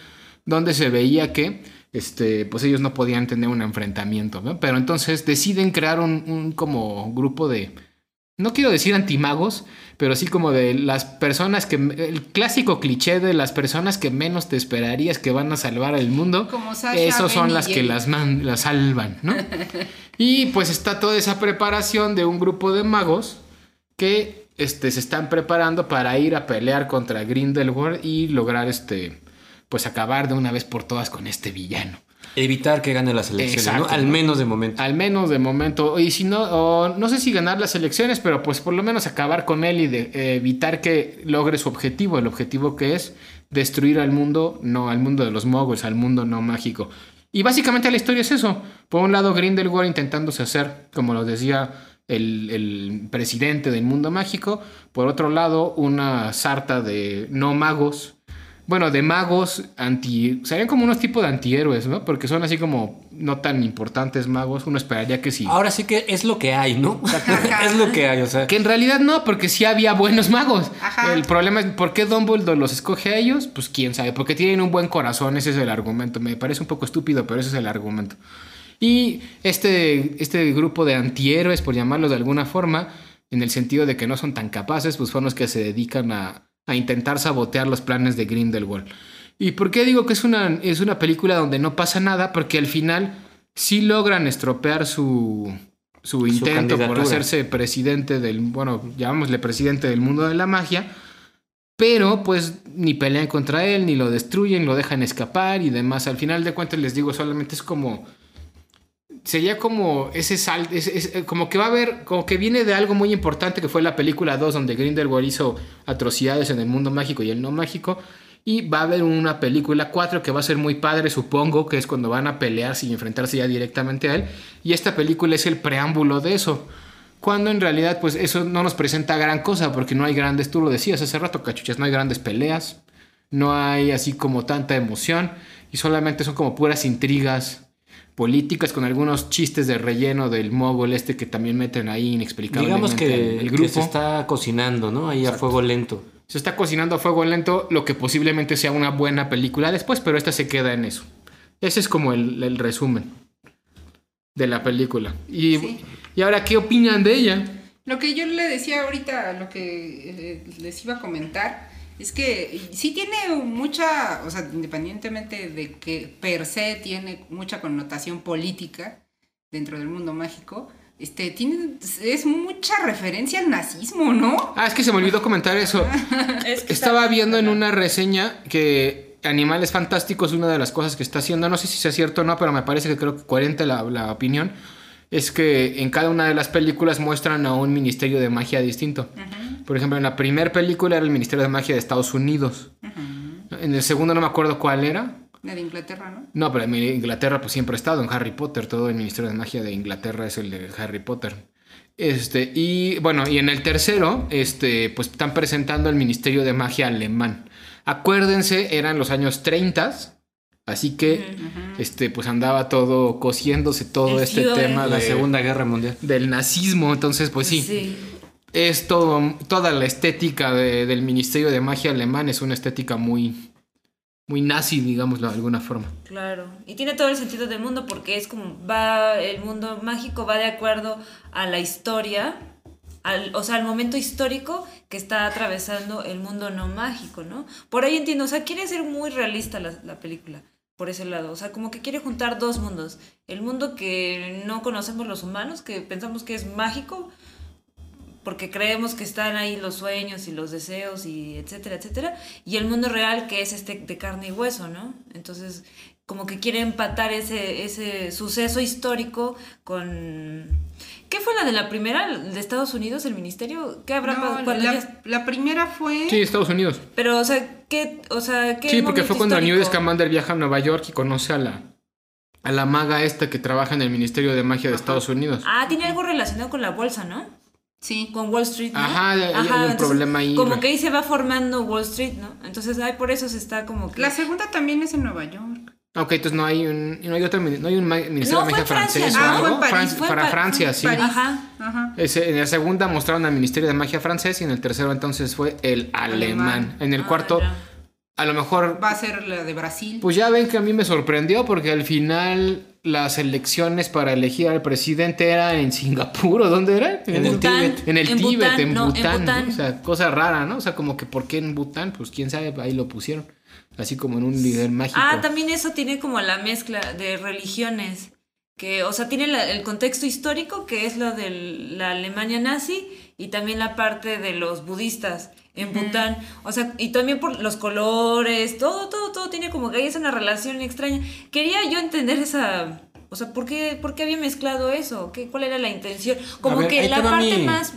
donde se veía que, este, pues ellos no podían tener un enfrentamiento, ¿no? Pero entonces deciden crear un, un como grupo de, no quiero decir antimagos, pero sí como de las personas que, el clásico cliché de las personas que menos te esperarías que van a salvar el mundo.
Como Sasha,
Esos son
Ben
las que las, man- las salvan, ¿no? y pues está toda esa preparación de un grupo de magos que este, se están preparando para ir a pelear contra Grindelwald y lograr este, pues acabar de una vez por todas con este villano.
Evitar que gane las elecciones,
Exacto.
¿no? Al menos de momento.
Al menos de momento. Y si no, o no sé si ganar las elecciones, pero pues por lo menos acabar con él y de, eh, evitar que logre su objetivo. El objetivo que es destruir al mundo, no al mundo de los moguls, al mundo no mágico. Y básicamente la historia es eso. Por un lado, Grindelwald intentándose hacer, como lo decía el, el presidente del mundo mágico. Por otro lado, una sarta de no magos. Bueno, de magos anti... Serían como unos tipos de antihéroes, ¿no? Porque son así como no tan importantes magos. Uno esperaría que sí.
Ahora sí que es lo que hay, ¿no? es lo que hay, o sea.
Que en realidad no, porque sí había buenos magos.
Ajá.
El problema es, ¿por qué Dumbledore los escoge a ellos? Pues quién sabe, porque tienen un buen corazón, ese es el argumento. Me parece un poco estúpido, pero ese es el argumento. Y este, este grupo de antihéroes, por llamarlos de alguna forma, en el sentido de que no son tan capaces, pues son los que se dedican a, a intentar sabotear los planes de Grindelwald. ¿Y por qué digo que es una, es una película donde no pasa nada? Porque al final sí logran estropear su, su intento por hacerse presidente del, bueno, llamámosle presidente del mundo de la magia. Pero pues ni pelean contra él, ni lo destruyen, lo dejan escapar y demás. Al final de cuentas les digo, solamente es como... Sería como ese sal, es- eh, como que va a haber, como que viene de algo muy importante que fue la película 2 donde Grindelwald hizo atrocidades en el mundo mágico y el no mágico. Y va a haber una película 4 que va a ser muy padre, supongo, que es cuando van a pelearse y enfrentarse ya directamente a él. Y esta película es el preámbulo de eso. Cuando en realidad, pues eso no nos presenta gran cosa, porque no hay grandes, tú lo decías hace rato, cachuchas, no hay grandes peleas, no hay así como tanta emoción, y solamente son como puras intrigas políticas con algunos chistes de relleno del mogul este que también meten ahí inexplicablemente
Digamos que,
el,
que
grupo.
se está cocinando, ¿no? Ahí a fuego lento.
Se está cocinando a fuego lento lo que posiblemente sea una buena película después, pero esta se queda en eso. Ese es como el, el resumen de la película. Y,
Sí.
y ahora, ¿qué opinan de ella?
Lo que yo le decía ahorita, lo que eh, les iba a comentar, es que sí tiene mucha, o sea, independientemente de que per se tiene mucha connotación política dentro del mundo mágico, este, tiene, es mucha referencia al nazismo, ¿no?
Ah, es que se me olvidó comentar eso.
Es que
Estaba
está-
viendo en una reseña que Animales Fantásticos, una de las cosas que está haciendo, no sé si sea cierto o no, pero me parece que creo que coherente la, la opinión, es que en cada una de las películas muestran a un ministerio de magia distinto. Por ejemplo, en la primera película era el Ministerio de Magia de Estados Unidos. En el segundo no me acuerdo cuál era.
La de Inglaterra, ¿no?
No, pero en Inglaterra pues siempre ha estado en Harry Potter. Todo el Ministerio de Magia de Inglaterra es el de Harry Potter. Este, y bueno, y en el tercero, este, pues están presentando el Ministerio de Magia alemán. Acuérdense, eran los años 30, así que, este, pues andaba todo cosiéndose todo
El
este tema
La
de-
Segunda Guerra Mundial.
del nazismo. Entonces, pues sí,
Sí.
Es todo, toda la estética de- del Ministerio de Magia alemán es una estética muy, muy nazi, digámoslo de alguna forma.
Claro, y tiene todo el sentido del mundo porque es como va el mundo mágico va de acuerdo a la historia, al, o sea, al momento histórico que está atravesando el mundo no mágico, ¿no? Por ahí entiendo, o sea, quiere ser muy realista la, la película por ese lado, o sea, como que quiere juntar dos mundos, el mundo que no conocemos los humanos, que pensamos que es mágico, porque creemos que están ahí los sueños y los deseos y etcétera, etcétera, y el mundo real que es este de carne y hueso, ¿no? Entonces, como que quiere empatar ese, ese suceso histórico con... ¿Qué fue la de la primera de Estados Unidos, el ministerio? ¿Qué habrá
No,
pasado cuando
la,
ya-
la primera fue...
Sí, Estados Unidos.
Pero, o sea, ¿qué, o sea, ¿qué
Sí, porque fue cuando
histórico?
Scamander viaja a Nueva York y conoce a la, a la maga esta que trabaja en el Ministerio de Magia de Estados Unidos.
Ah, tiene algo relacionado con la bolsa, ¿no?
Sí.
Con Wall Street, ¿no?
Ajá, hay- hay un
entonces,
problema ahí.
Como que ahí se va formando Wall Street, ¿no? Entonces, ay, por eso se está como que...
La segunda también es en Nueva York.
Ok, entonces no hay un, no hay otro, no hay un Ministerio
No,
de Magia
Francia,
francés
¿no?
o
Ah, fue
algo.
en París,
Fran-
fue en
para
Pa-
Francia, sí.
París.
Ajá.
Ajá.
Ese- en la segunda mostraron al Ministerio de Magia francés y en el tercero entonces fue el alemán.
Alemán.
En el
Ah,
cuarto,
ya.
a lo mejor
Va a ser la de Brasil.
Pues ya ven que a mí me sorprendió porque al final las elecciones para elegir al presidente eran en Singapur o dónde era?
En el
Bután.
Tíbet.
En el
En
Tíbet,
Bután,
en
no, en
Bután.
Bután.
¿no? O sea, cosa rara, ¿no? O sea, como que ¿por qué en Bután? Pues quién sabe, ahí lo pusieron. Así como en un líder mágico.
Ah, también eso tiene como la mezcla de religiones. Que, o sea, tiene la- el contexto histórico, que es lo de la Alemania nazi, y también la parte de los budistas en Bután. O sea, y también por los colores, todo, todo, todo tiene como que ahí es una relación extraña. Quería yo entender esa. O sea, ¿por qué, por qué había mezclado eso? ¿Qué, ¿Cuál era la intención? Como
ver,
que la parte
mi-
más.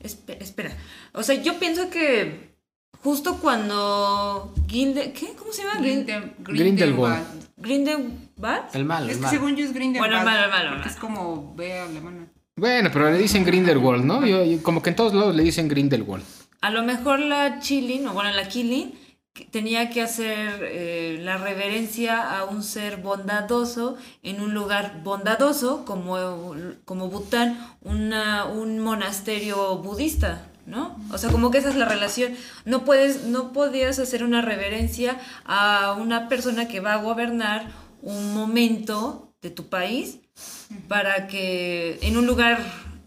Espe- Espera. O sea, yo pienso que justo cuando. Gilde, ¿Qué? ¿Cómo se llama? Grin-
Grinde-
Grindelwald.
El malo,
Es
el
que
malo.
según yo es Grindelwald.
Bueno, el malo, el malo,
porque es como B alemana.
Bueno, pero le dicen Grindelwald, ¿no? Yo- yo- como que en todos lados le dicen Grindelwald.
A lo mejor la Chilin, o bueno, la Killing, tenía que hacer eh, la reverencia a un ser bondadoso en un lugar bondadoso como, como Bután, una, un monasterio budista, ¿no? O sea, como que esa es la relación. No puedes, no podías hacer una reverencia a una persona que va a gobernar un momento de tu país para que en un lugar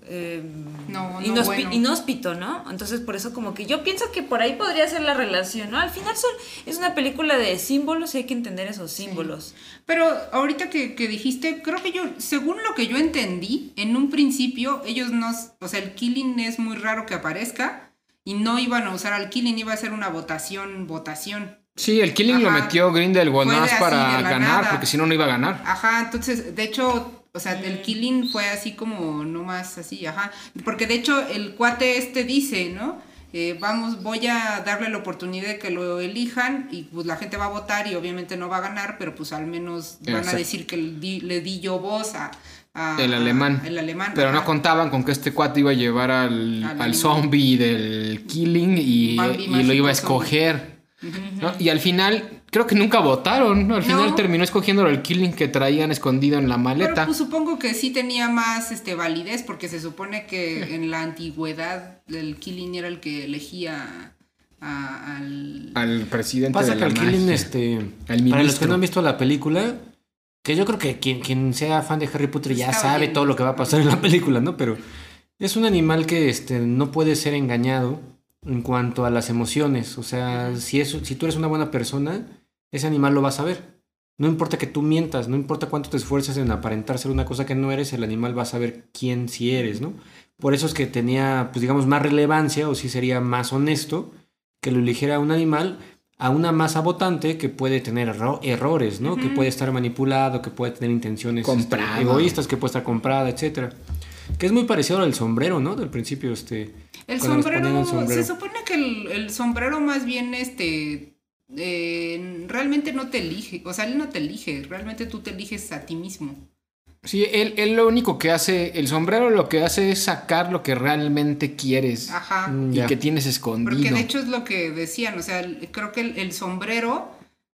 eh,
No, no bueno.
inhóspito, ¿no? Entonces por eso como que yo pienso que por ahí podría ser la relación, ¿no? Al final son, es una película de símbolos y hay que entender esos símbolos.
Pero ahorita que, que dijiste, creo que yo, según lo que yo entendí, en un principio ellos no, o sea, el killing es muy raro que aparezca y no iban a usar al Killing, iba a ser una votación, votación.
Sí, el Killing lo metió Grindelwald más para ganar,
nada.
porque si no, no iba a ganar.
Ajá, entonces, de hecho, o sea, el Killing fue así como, no más así, ajá. Porque de hecho, el cuate este dice, ¿no? Eh, vamos, voy a darle la oportunidad de que lo elijan y pues la gente va a votar y obviamente no va a ganar, pero pues al menos van a decir que le di, le di yo voz a... a-
El
a-
alemán.
el alemán.
Pero no contaban con que este cuate iba a llevar al,
Al
zombie del Killing y, y lo iba a escoger. ¿No? Y al final, creo que nunca votaron. ¿no? Al final
No.
terminó escogiendo el Killing que traían escondido en la
Pero
maleta.
pues supongo que sí tenía más este validez porque se supone que en la antigüedad el Killing era el que elegía a- al...
Al presidente
Pasa
de
que
la
el Killing,
magia.
este,
El
para los que no han visto la película, que yo creo que quien, quien sea fan de Harry Potter ya
Está
sabe
bien.
todo lo que va a pasar en la película, ¿no? Pero es un animal que este, no puede ser engañado en cuanto a las emociones. O sea, si, es, si tú eres una buena persona, ese animal lo va a saber. No importa que tú mientas, no importa cuánto te esfuerces en aparentar ser una cosa que no eres, el animal va a saber quién sí eres, ¿no? Por eso es que tenía, pues digamos, más relevancia o sí sería más honesto que lo eligiera un animal a una masa votante que puede tener erro- errores, ¿no? Que puede estar manipulado, que puede tener intenciones este, egoístas, que puede estar comprada, etcétera. Que es muy parecido al sombrero, ¿no? Del principio, este.
El sombrero,
el sombrero.
se supone que el, el sombrero más bien, este, eh, realmente no te elige, o sea, él no te elige, realmente tú te eliges a ti mismo.
Sí, él, él lo único que hace, el sombrero lo que hace es sacar lo que realmente quieres
Ajá.
Y que tienes escondido.
Porque de hecho es lo que decían, o sea, creo que el, el sombrero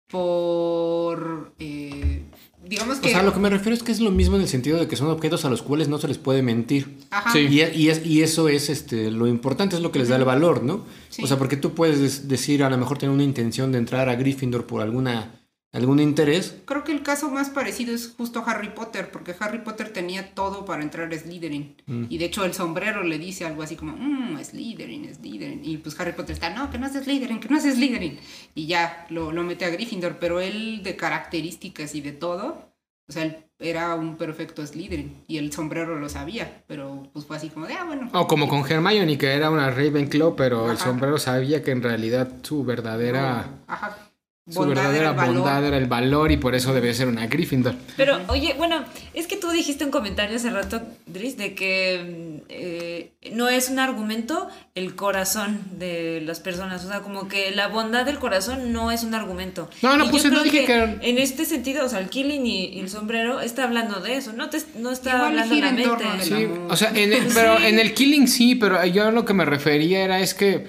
por, eh, digamos que...
O sea, lo que me refiero es que es lo mismo en el sentido de que son objetos a los cuales no se les puede mentir.
Ajá.
Sí.
Y, y es- y eso es este, lo importante, es lo que les da el valor, ¿no?
Sí.
O sea, porque tú puedes des- decir, a lo mejor tener una intención de entrar a Gryffindor por alguna, algún interés.
Creo que el caso más parecido es justo Harry Potter, porque Harry Potter tenía todo para entrar a Slytherin.
Mm.
Y de hecho el sombrero le dice algo así como, mmm, Slytherin, Slytherin. Y pues Harry Potter está, no, que no es Slytherin, que no es Slytherin. Y ya lo, lo mete a Gryffindor, pero él de características y de todo, o sea, él era un perfecto Slytherin. Y el sombrero lo sabía, pero pues fue así como de, ah, bueno.
O como con Hermione, que era una Ravenclaw, pero el
Ajá.
sombrero sabía que en realidad su verdadera,
Ajá.
Su verdadera
era el valor.
bondad era el valor y por eso debe ser una Gryffindor.
Pero, oye, bueno, es que tú dijiste un comentario hace rato, Dries, de que eh, no es un argumento el corazón de las personas. O sea, como que la bondad del corazón no es un argumento.
No, no,
Y
pues
yo
no
creo
dije que-
En este sentido, o sea, el killing y, y el sombrero está hablando de eso, no, te, no está
Igual
hablando de
gira
la
en torno
mente.
Sí, o sea, en el- pero en el Killing sí, pero yo lo que me refería era es que,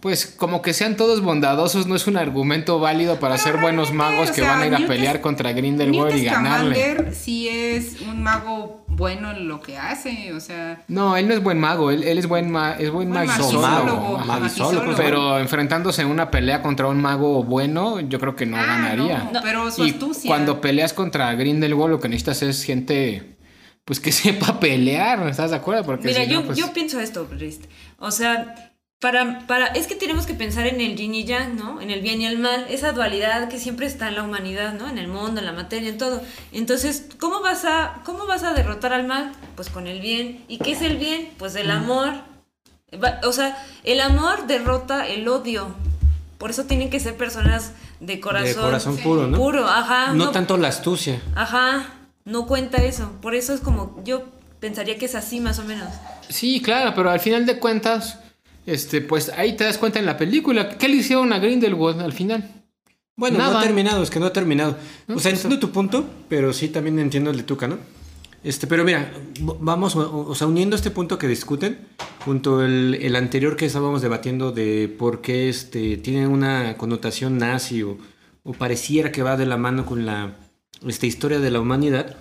pues, como que sean todos bondadosos no es un argumento válido para ser buenos magos
o
que
sea,
van a ir a
Newt
pelear
es-
contra
Newt
Grindelwald y ganarle.
Sí es un mago bueno en lo que hace, o sea...
No, él no es buen mago, él, él es buen, ma- es buen
Buen
magisólogo.
magisólogo,
Ajá.
magisólogo.
Pero enfrentándose en una pelea contra un mago bueno, yo creo que no
Ah,
ganaría.
no, pero su
y
astucia.
cuando peleas contra Grindelwald, lo que necesitas es gente, pues que sepa pelear, ¿estás de acuerdo? Porque
Mira,
si no,
yo,
pues-
yo pienso esto, Dries. O sea, para, para, es que tenemos que pensar en el yin y yang, ¿no? En el bien y el mal, esa dualidad que siempre está en la humanidad, ¿no? En el mundo, en la materia, en todo. Entonces, ¿cómo vas a, cómo vas a derrotar al mal? Pues con el bien. ¿Y qué es el bien? Pues el amor. Va- O sea, el amor derrota el odio. Por eso tienen que ser personas de corazón.
de corazón puro, ¿no?
Puro, ajá.
no, tanto la astucia.
Ajá, no cuenta eso. Por eso es como, yo pensaría que es así más o menos.
Sí, claro, pero al final de cuentas, este, pues ahí te das cuenta en la película. ¿Qué le hicieron a Grindelwald al final?
Bueno, no ha terminado, es que no ha terminado.
No,
o sea,
pues,
entiendo tu punto, pero sí también entiendo el de Tuca, ¿no? Este, pero mira, vamos, o sea, uniendo este punto que discuten, junto el, el anterior que estábamos debatiendo de por qué este, tiene una connotación nazi o, o pareciera que va de la mano con la este, historia de la humanidad,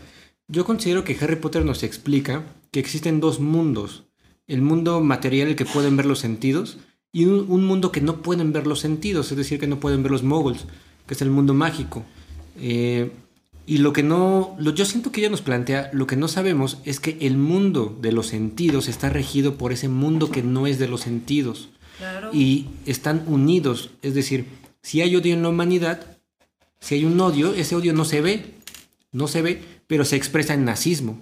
yo considero que Harry Potter nos explica que existen dos mundos. El mundo material, el que pueden ver los sentidos, y un, un mundo que no pueden ver los sentidos, es decir, que no pueden ver los moguls, que es el mundo mágico. Eh, y lo que no, lo, yo siento que ella nos plantea, lo que no sabemos es que el mundo de los sentidos está regido por ese mundo que no es de los sentidos.
Claro.
Y están unidos, es decir, si hay odio en la humanidad, si hay un odio, ese odio no se ve, no se ve, pero se expresa en nazismo,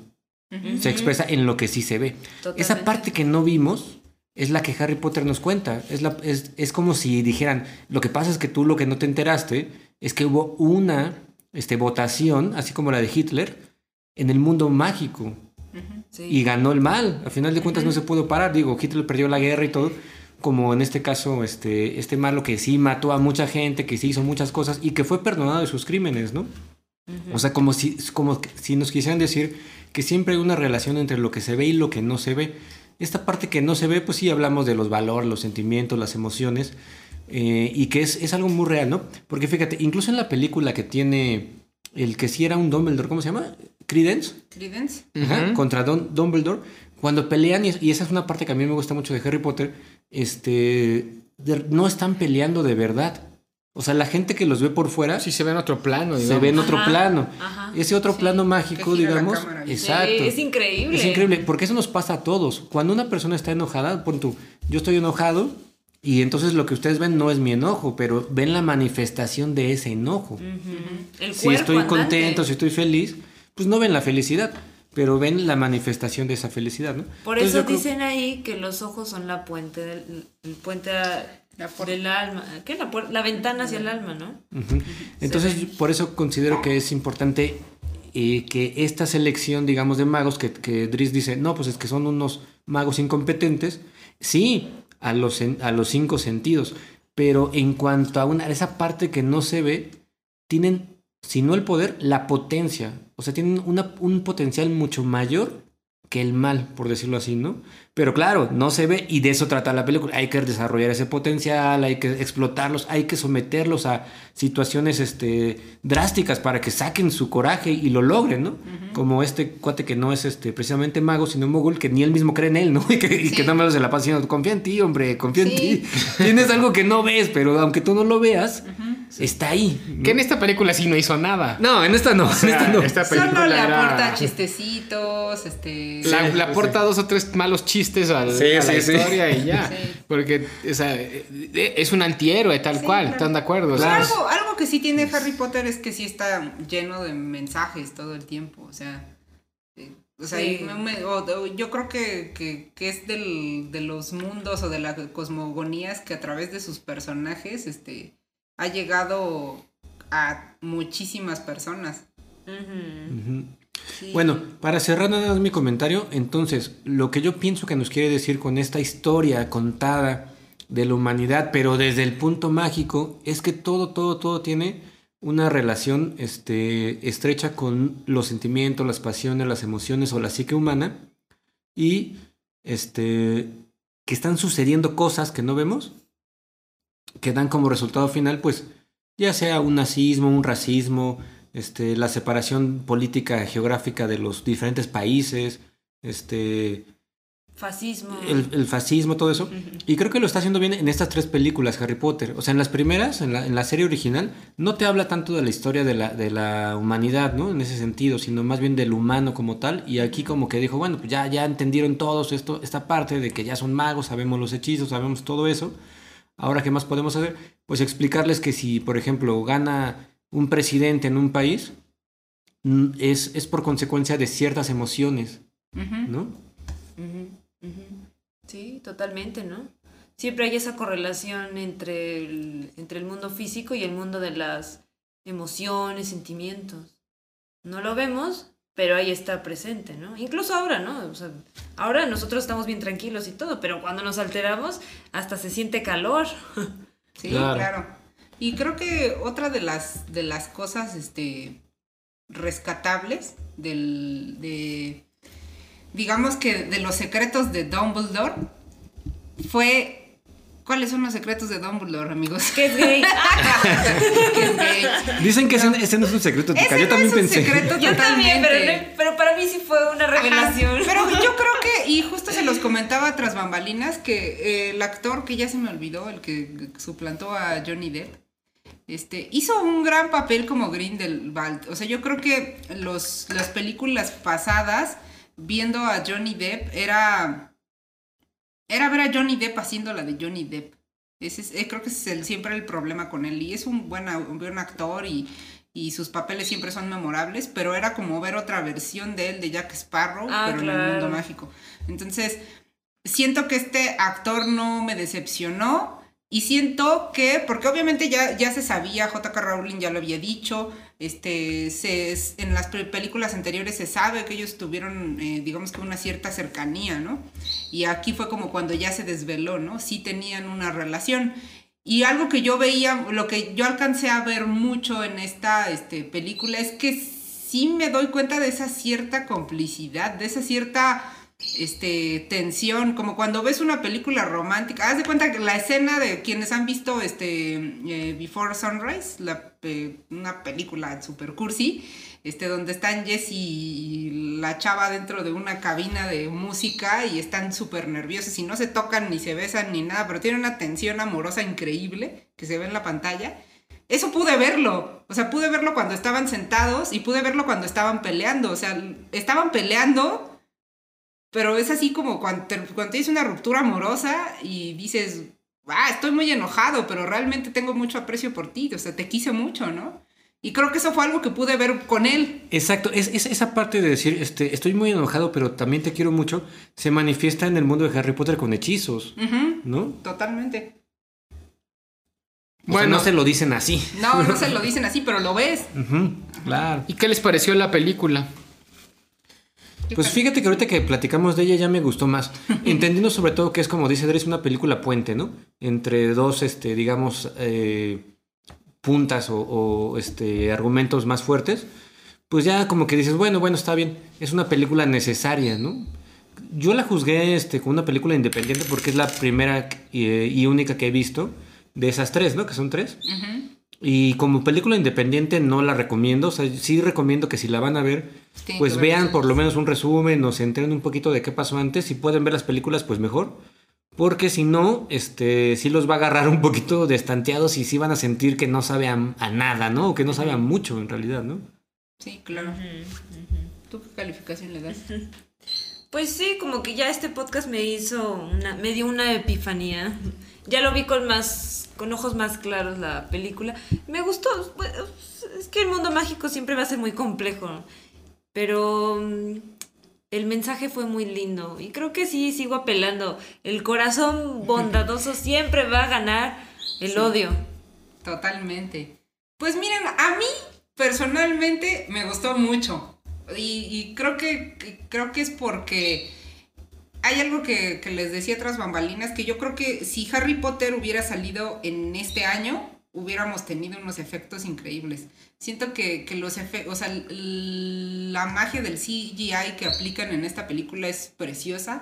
se expresa en lo que sí se ve. Esa parte que no vimos es la que Harry Potter nos cuenta. Es, la, es, es como si dijeran, lo que pasa es que tú lo que no te enteraste es que hubo una este, votación, así como la de Hitler, en el mundo mágico.
Sí.
Y ganó el mal. Al final de cuentas no se pudo parar. Digo, Hitler perdió la guerra y todo. Como en este caso, este, este malo que sí mató a mucha gente, que sí hizo muchas cosas y que fue perdonado de sus crímenes, ¿no? O sea, como si, como si nos quisieran decir que siempre hay una relación entre lo que se ve y lo que no se ve. Esta parte que no se ve, pues sí hablamos de los valores, los sentimientos, las emociones, eh, y que es, es algo muy real, ¿no? Porque fíjate, incluso en la película que tiene el que sí era un Dumbledore, ¿cómo se llama? Credence.
¿Credence?
Ajá, contra Don- Dumbledore, cuando pelean, y, y esa es una parte que a mí me gusta mucho de Harry Potter, este, de- no están peleando de verdad. O sea, la gente que los ve por fuera
Sí, se ve en otro plano.
se ve en otro
Ajá,
plano.
ajá.
Ese otro
Sí,
plano mágico, digamos. Exacto.
Sí, es increíble.
Es increíble, porque eso nos pasa a todos. Cuando una persona está enojada, pon tú, yo estoy enojado y entonces lo que ustedes ven no es mi enojo, pero ven la manifestación de ese enojo.
El
Si estoy
andante.
contento, si estoy feliz, pues no ven la felicidad, pero ven la manifestación de esa felicidad, ¿no?
Por
Entonces
eso
creo-
dicen ahí que los ojos son la puente del el puente a-
La puerta.
del alma. ¿Qué? La, puer- la ventana hacia el alma, ¿no?
Entonces, por eso considero que es importante eh, que esta selección, digamos, de magos, que, que Driss dice, no, pues es que son unos magos incompetentes, sí, a los, a los cinco sentidos, pero en cuanto a, una, a esa parte que no se ve, tienen, si no el poder, la potencia, o sea, tienen una- un potencial mucho mayor que el mal, por decirlo así, ¿no? Pero claro, no se ve y de eso trata la película. Hay que desarrollar ese potencial, hay que explotarlos, hay que someterlos a situaciones este, drásticas para que saquen su coraje y lo logren, ¿no? Como este cuate que no es este, precisamente mago, sino mogul, que ni él mismo cree en él, ¿no? Y que, y que
Sí.
nada más se la pasa diciendo, confía en ti, hombre, confía en ti. Tienes algo que no ves, pero aunque tú no lo veas, está ahí. ¿no?
Que en esta película sí no hizo nada.
No, en esta no,
O sea,
en esta no.
esta película
Solo le
era-
aporta chistecitos, este...
La,
Sí,
le
sí,
aporta dos o tres malos chistes al-
Sí,
a la
sí, sí.
historia y ya.
Sí.
Porque o sea, eh, es un antihéroe tal
Sí,
cual,
claro.
¿están de acuerdo?
Pero algo, algo que sí tiene Harry Potter es que sí está lleno de mensajes todo el tiempo, o sea... eh, O sea,
Sí.
y me- me- o- o yo creo que, que, que es del, de los mundos o de las cosmogonías que a través de sus personajes este, ha llegado a muchísimas personas.
Bueno, para cerrar nada más mi comentario, entonces, lo que yo pienso que nos quiere decir con esta historia contada de la humanidad, pero desde el punto mágico, es que todo, todo, todo tiene una relación este, estrecha con los sentimientos, las pasiones, las emociones o la psique humana, y este, que están sucediendo cosas que no vemos, que dan como resultado final, pues, ya sea un nazismo, un racismo, este, la separación política geográfica de los diferentes países, este,
Fascismo.
el, el fascismo, todo eso. Y creo que lo está haciendo bien en estas tres películas, Harry Potter. O sea, en las primeras, en la, en la serie original, no te habla tanto de la historia de la, de la humanidad, ¿no? En ese sentido, sino más bien del humano como tal. Y aquí como que dijo, bueno, pues ya, ya entendieron todos esto, esta parte de que ya son magos, sabemos los hechizos, sabemos todo eso. Ahora, ¿qué más podemos hacer? Pues explicarles que si, por ejemplo, gana un presidente en un país, mm, es, es por consecuencia de ciertas emociones. ¿no?
Sí, totalmente, ¿no? Siempre hay esa correlación entre el, entre el mundo físico y el mundo de las emociones, sentimientos. No lo vemos, pero ahí está presente, ¿no? Incluso ahora, ¿no? O sea, ahora nosotros estamos bien tranquilos y todo, pero cuando nos alteramos hasta se siente calor.
Sí,
Claro.
claro. Y creo que otra de las de las cosas este rescatables del de digamos que de los secretos de Dumbledore fue ¿Cuáles son los secretos de Dumbledore, amigos?
Que es gay.
Que es gay.
Dicen que ese, ese no es un secreto, Tica.
Ese
Yo
no
también
es un
pensé.
secreto
Yo también, pero,
totalmente.
no- pero para mí sí fue una
Ajá,
revelación.
Pero yo creo que, y justo se los comentaba tras bambalinas, que eh, el actor que ya se me olvidó, el que suplantó a Johnny Depp, este, hizo un gran papel como Grindelwald. O sea, yo creo que los, las películas pasadas, viendo a Johnny Depp, era. Era ver a Johnny Depp haciendo la de Johnny Depp. Ese es- eh, creo que ese es el- siempre el problema con él. Y es un buen, un buen actor y, y sus papeles siempre son memorables, pero era como ver otra versión de él, de Jack Sparrow,
Ah,
pero en el mundo mágico. Entonces, siento que este actor no me decepcionó. Y siento que, porque obviamente ya, ya se sabía, J.K. Rowling ya lo había dicho, este, en las películas anteriores se sabe que ellos tuvieron, eh, digamos que una cierta cercanía, ¿no? Y aquí fue como cuando ya se desveló, ¿no? Sí tenían una relación. Y algo que yo veía, lo que yo alcancé a ver mucho en esta este, película es que sí me doy cuenta de esa cierta complicidad, de esa cierta este, tensión, como cuando ves una película romántica. Haz de cuenta que la escena de quienes han visto este, eh, Before Sunrise, la, una película super cursi, este, donde están Jesse y la chava dentro de una cabina de música y están súper nerviosos y no se tocan ni se besan ni nada, pero tienen una tensión amorosa increíble que se ve en la pantalla. Eso pude verlo, o sea, pude verlo cuando estaban sentados y pude verlo cuando estaban peleando, o sea, estaban peleando pero es así como cuando, cuando tienes una ruptura amorosa y dices, ah, estoy muy enojado, pero realmente tengo mucho aprecio por ti, o sea, te quise mucho, ¿no? Y creo que eso fue algo que pude ver con él.
Exacto, es, esa parte de decir, este, estoy muy enojado, pero también te quiero mucho, se manifiesta en el mundo de Harry Potter con hechizos, ¿no?
Totalmente.
bueno, no se lo dicen así.
No, no se lo dicen así, pero lo ves.
claro.
¿Y qué les pareció la película?
Pues fíjate que ahorita que platicamos de ella ya me gustó más. Entendiendo sobre todo que es como dice Dres, una película puente, ¿no? Entre dos, este, digamos, eh, puntas o, este, argumentos más fuertes. Pues ya como que dices, bueno, bueno, está bien. Es una película necesaria, ¿no? Yo la juzgué este, como una película independiente porque es la primera y, única que he visto de esas tres, ¿no? Que son tres. Y como película independiente no la recomiendo. O sea, sí recomiendo que si la van a ver, pues vean por lo menos un resumen o se enteren un poquito de qué pasó antes. Si pueden ver las películas, pues mejor. Porque si no, este, sí los va a agarrar un poquito destanteados y sí van a sentir que no sabe a, nada, ¿no? O que no sabe a mucho en realidad, ¿no?
Sí, claro. ¿Tú qué calificación le das?
Pues sí, como que ya este podcast me hizo una, me dio una epifanía. Ya lo vi con más con ojos más claros la película. Me gustó. Pues, es que el mundo mágico siempre va a ser muy complejo. Pero mm, el mensaje fue muy lindo. Y creo que sí, sigo apelando. El corazón bondadoso siempre va a ganar el odio.
Totalmente. Pues miren, a mí personalmente me gustó mucho. Y, creo que creo que es porque hay algo que, les decía tras bambalinas, que yo creo que si Harry Potter hubiera salido en este año, hubiéramos tenido unos efectos increíbles. Siento que, los efectos, o sea, la magia del CGI que aplican en esta película es preciosa,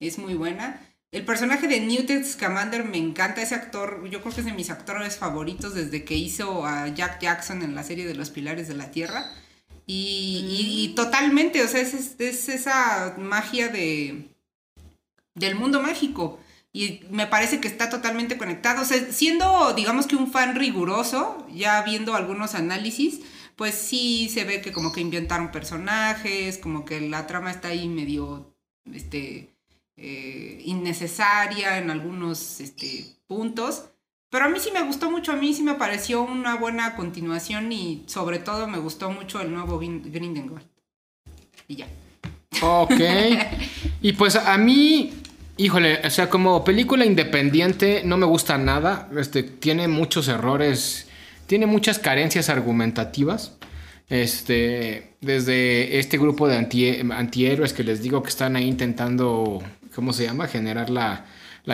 es muy buena. El personaje de Newt Scamander me encanta, ese actor, yo creo que es de mis actores favoritos desde que hizo a Jack Jackson en la serie de Los Pilares de la Tierra. Y, mm. totalmente, o sea, es esa magia de, del mundo mágico. Y me parece que está totalmente conectado. O sea, siendo, digamos que un fan riguroso, ya viendo algunos análisis, pues sí se ve que como que inventaron personajes, como que la trama está ahí medio, este, eh, innecesaria en algunos este, puntos. Pero a mí sí me gustó mucho, a mí sí me pareció una buena continuación y sobre todo me gustó mucho el nuevo Grindelwald. Y ya.
Ok. y pues a mí Híjole, o sea, como película independiente no me gusta nada. Este, tiene muchos errores, tiene muchas carencias argumentativas. Este, desde este grupo de antihéroes que les digo que están ahí intentando, ¿cómo se llama? Generar la,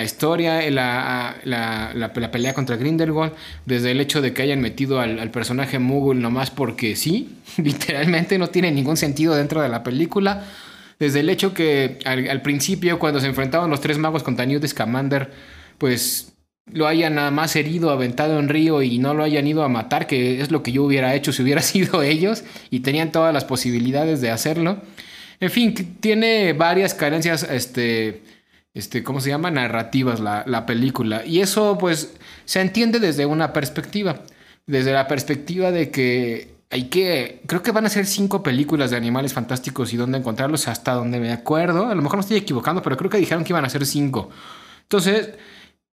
historia, la, la, pelea contra Grindelwald, desde el hecho de que hayan metido al, al personaje Moogle nomás porque sí, literalmente no tiene ningún sentido dentro de la película desde el hecho que al, principio, cuando se enfrentaban los tres magos contra Newt Scamander, pues lo hayan nada más herido, aventado en río y no lo hayan ido a matar, que es lo que yo hubiera hecho si hubiera sido ellos y tenían todas las posibilidades de hacerlo. En fin, tiene varias carencias, este, este, ¿cómo se llama? Narrativas la película. Y eso pues se entiende desde una perspectiva, desde la perspectiva de que hay que. Creo que van a ser cinco películas de animales fantásticos y dónde encontrarlos, hasta donde me acuerdo. A lo mejor no estoy equivocando, pero creo que dijeron que iban a ser cinco. Entonces,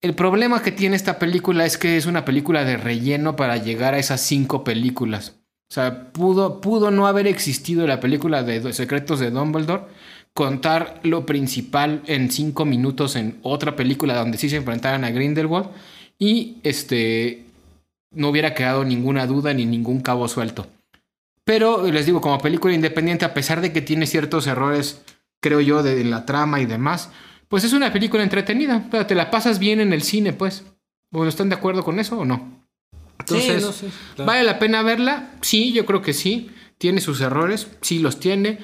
el problema que tiene esta película es que es una película de relleno para llegar a esas cinco películas. O sea, pudo, pudo no haber existido la película de Secretos de Dumbledore, contar lo principal en cinco minutos en otra película donde sí se enfrentaran a Grindelwald y este no hubiera quedado ninguna duda ni ningún cabo suelto. Pero les digo, como película independiente, a pesar de que tiene ciertos errores, creo yo, de la trama y demás, pues es una película entretenida. Pero te la pasas bien en el cine, pues. Bueno, ¿están de acuerdo con eso o no? Entonces,
Sí, no, sí, claro.
¿vale la pena verla? Sí, yo creo que sí. Tiene sus errores, sí los tiene.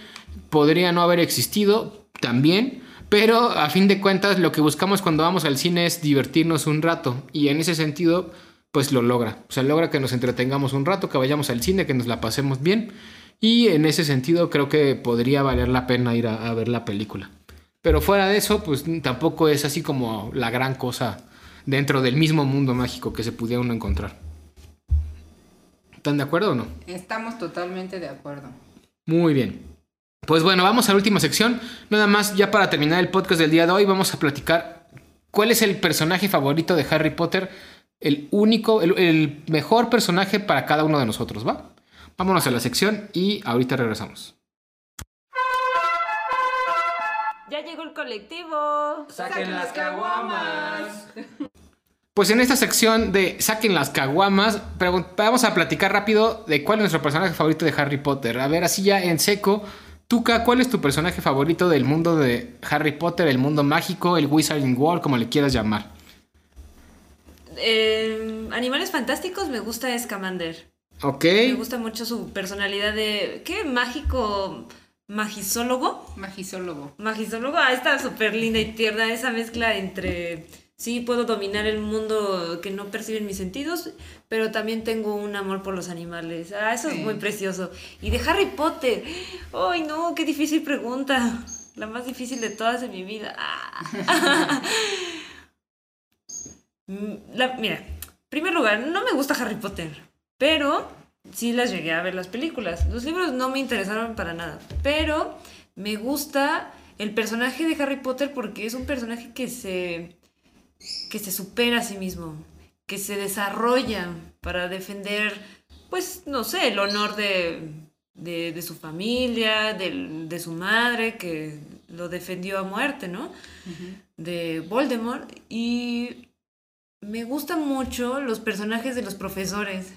Podría no haber existido también. Pero a fin de cuentas, lo que buscamos cuando vamos al cine es divertirnos un rato. Y en ese sentido, pues lo logra. O sea, logra que nos entretengamos un rato, que vayamos al cine, que nos la pasemos bien. Y en ese sentido, creo que podría valer la pena ir a, a ver la película. Pero fuera de eso, pues tampoco es así como la gran cosa dentro del mismo mundo mágico que se pudiera uno encontrar. ¿Están de acuerdo o no?
Estamos totalmente de acuerdo.
Muy bien. Pues bueno, vamos a la última sección. Nada más, ya para terminar el podcast del día de hoy, vamos a platicar cuál es el personaje favorito de Harry Potter. El único, el, el mejor personaje para cada uno de nosotros, ¿va? Vámonos a la sección y ahorita regresamos.
Ya llegó el colectivo.
Saquen las caguamas.
Pues en esta sección de Saquen las caguamas, vamos a platicar rápido de cuál es nuestro personaje favorito de Harry Potter. A ver, así ya en seco. Tuca, ¿cuál es tu personaje favorito del mundo de Harry Potter, el mundo mágico, el Wizarding World, como le quieras llamar?
Eh, animales fantásticos me gusta Scamander.
Ok.
Me gusta mucho su personalidad de. ¿Qué? Mágico. Magisólogo.
Magisólogo.
Magisólogo. Ah, está súper linda y tierna esa mezcla entre. Sí, puedo dominar el mundo que no perciben mis sentidos, pero también tengo un amor por los animales. Ah, eso es muy precioso. Y de Harry Potter. ¡Ay, no! ¡Qué difícil pregunta! La más difícil de todas en mi vida. Ah. Mm, La- mira, en primer lugar, no me gusta Harry Potter, pero sí las llegué a ver las películas. Los libros no me interesaron para nada, pero me gusta el personaje de Harry Potter porque es un personaje que se que se supera a sí mismo, que se desarrolla para defender, pues, no sé, el honor de, de, de su familia, de su madre, que lo defendió a muerte, ¿no? De Voldemort. Y me gustan mucho los personajes de los profesores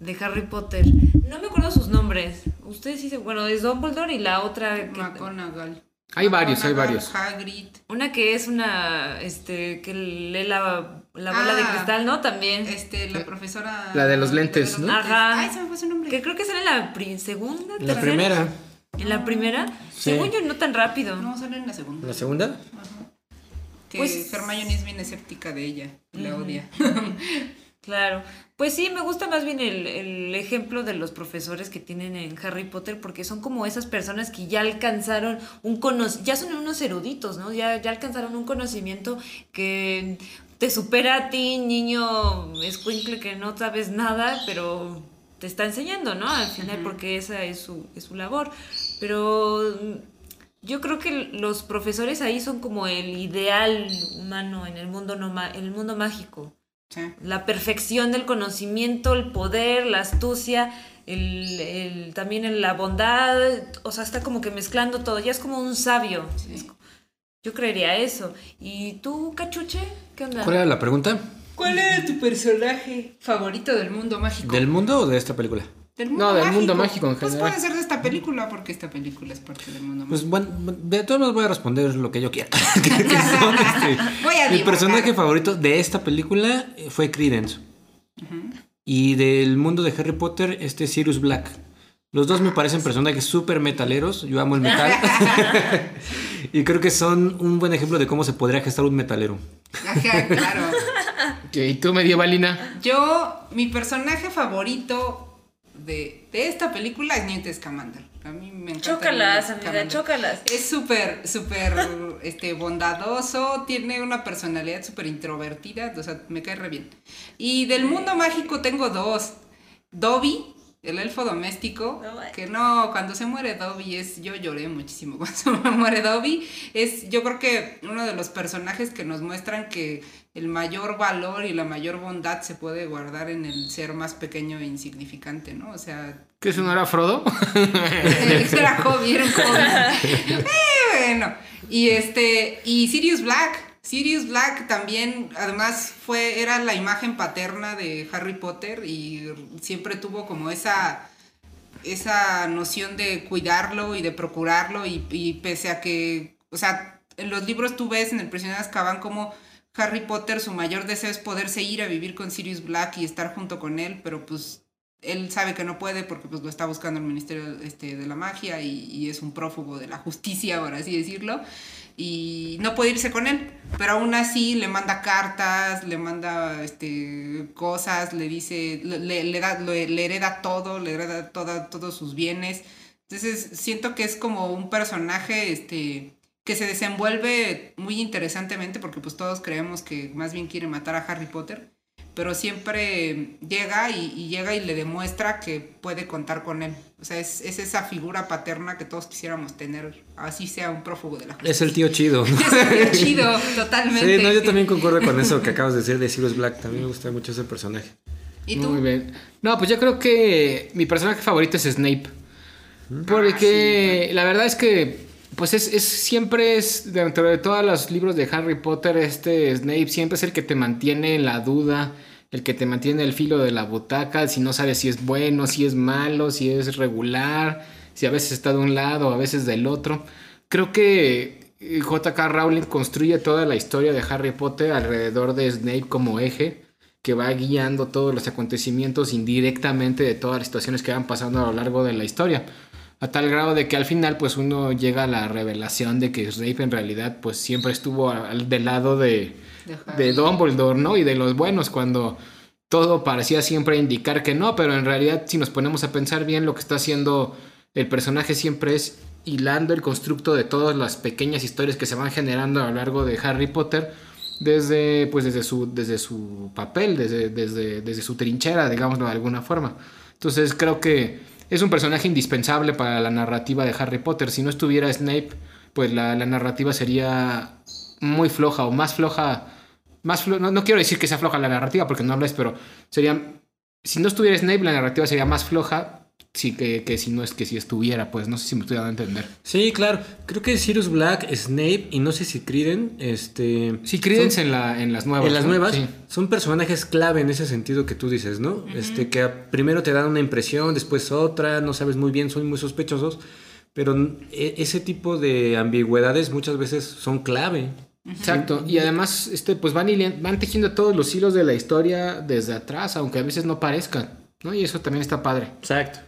de Harry Potter. No me acuerdo sus nombres. Ustedes sí se... Bueno, es Dumbledore y la otra... que-
McGonagall.
Hay varios, hay varios.
Hagrid.
una que es una... Este, que lee la, la bola de
Ah.
cristal, ¿no? También.
Este, la profesora.
La de los lentes, ¿no?
Ajá.
Ay, se me fue su nombre.
Que creo que sale en la pri- segunda,
La
tercera.
primera.
En la primera.
Sí.
Según yo, no tan rápido.
No, sale en la segunda.
¿La segunda?
Que
Pues-
Hermione es bien escéptica de ella. La odia.
Claro. Pues sí, me gusta más bien el, el ejemplo de los profesores que tienen en Harry Potter porque son como esas personas que ya alcanzaron un conocimiento, ya son unos eruditos, ¿no? Ya, ya alcanzaron un conocimiento que te supera a ti, niño escuincle que no sabes nada, pero te está enseñando, ¿no? Al final porque esa es su, es su labor. Pero yo creo que los profesores ahí son como el ideal humano en el mundo, no ma- en el mundo mágico
Sí.
la perfección del conocimiento, el poder, la astucia, el, el- también el- la bondad, o sea, está como que mezclando todo, ya es como un sabio. Es Yo creería eso. ¿Y tú, cachuche? ¿Qué onda?
¿Cuál era la pregunta?
¿Cuál era tu personaje favorito del mundo mágico?
¿Del mundo o de esta película?
Del
No, del mundo mágico en
Pues
general.
puede ser de esta película, porque esta película es parte del mundo
Pues
mágico.
bueno, de todos modos voy a responder lo que yo quiera. Que son, este,
Voy a
Mi personaje favorito de esta película eh, fue Credence. Y del mundo de Harry Potter, este Sirius Black. Los dos me parecen personajes súper metaleros. Yo amo el metal. y creo que son un buen ejemplo de cómo se podría gestar un metalero.
Ajá, claro.
¿Y tú, medievalina?
Yo, mi personaje favorito de, de esta película es Newt Scamander. A mí me encanta.
Chócalas, amiga, chócalas.
Es súper, súper este, bondadoso, tiene una personalidad súper introvertida, o sea, me cae re bien. Y del mundo mágico tengo dos. Dobby, el elfo doméstico,
No,
que no, cuando se muere Dobby es, yo lloré muchísimo cuando se muere Dobby, es yo creo que uno de los personajes que nos muestran que el mayor valor y la mayor bondad se puede guardar en el ser más pequeño e insignificante, ¿no? O sea,
¿Que eso no era Frodo?
era Hobby, era un Hobby. Eh, bueno, y este, y Sirius Black. Sirius Black también, además, fue, era la imagen paterna de Harry Potter y siempre tuvo como esa, esa noción de cuidarlo y de procurarlo y, pese a que, o sea, en los libros tú ves en El prisionero de Azkaban como Harry Potter su mayor deseo es poderse ir a vivir con Sirius Black y estar junto con él, pero pues él sabe que no puede porque pues lo está buscando el Ministerio este, de la Magia y, y es un prófugo de la justicia, por así decirlo, y no puede irse con él, pero aún así le manda cartas, le manda este, cosas, le dice, le, le da, le, le hereda todo, le hereda toda, todos sus bienes. Entonces siento que es como un personaje este, que se desenvuelve muy interesantemente porque pues todos creemos que más bien quiere matar a Harry Potter pero siempre llega y, y, llega y le demuestra que puede contar con él. O sea, es, es, esa figura paterna que todos quisiéramos tener, así sea un prófugo de la justicia.
Es el tío chido.
es el tío chido, totalmente.
Sí, no, yo también concuerdo con eso que acabas de decir de Sirius Black. También me gusta mucho ese personaje.
¿Y tú?
Muy bien. No, pues yo creo que mi personaje favorito es Snape. Porque ah, sí. la verdad es que pues es, es, siempre es, dentro de todos los libros de Harry Potter, este Snape siempre es el que te mantiene en la duda, el que te mantiene el filo de la butaca, si no sabes si es bueno, si es malo, si es regular, si a veces está de un lado, a veces del otro. Creo que eh, JK Rowling construye toda la historia de Harry Potter alrededor de Snape como eje que va guiando todos los acontecimientos indirectamente de todas las situaciones que van pasando a lo largo de la historia a tal grado de que al final pues uno llega a la revelación de que Snape en realidad pues siempre estuvo al, del lado de, de Dumbledore, ¿no? Y de los buenos cuando todo parecía siempre indicar que no, pero en realidad si nos ponemos a pensar bien lo que está haciendo el personaje siempre es hilando el constructo de todas las pequeñas historias que se van generando a lo largo de Harry Potter desde pues desde su desde su papel, desde desde desde su trinchera, digámoslo de alguna forma. Entonces creo que es un personaje indispensable para la narrativa de Harry Potter. Si no estuviera Snape, pues la, la narrativa sería muy floja o más floja. Más flo no, quiero decir que sea floja la narrativa porque no lo es, pero sería. Si no estuviera Snape, la narrativa sería más floja. Sí, que, que si no es que si estuviera, pues no sé si me estoy dando a entender.
Sí, claro. Creo que Sirius Black, Snape y no sé si Criden, este.
Sí, Criden en, la, en las nuevas.
En las
¿no?
nuevas
Sí.
son personajes clave en ese sentido que tú dices, ¿no? Uh -huh. Este, que primero te dan una impresión, después otra, no sabes muy bien, son muy sospechosos. Pero e, ese tipo de ambigüedades muchas veces son clave.
Exacto, y además este, pues van, van tejiendo todos los hilos de la historia desde atrás, aunque a veces no parezcan, ¿no? Y eso también está padre.
Exacto.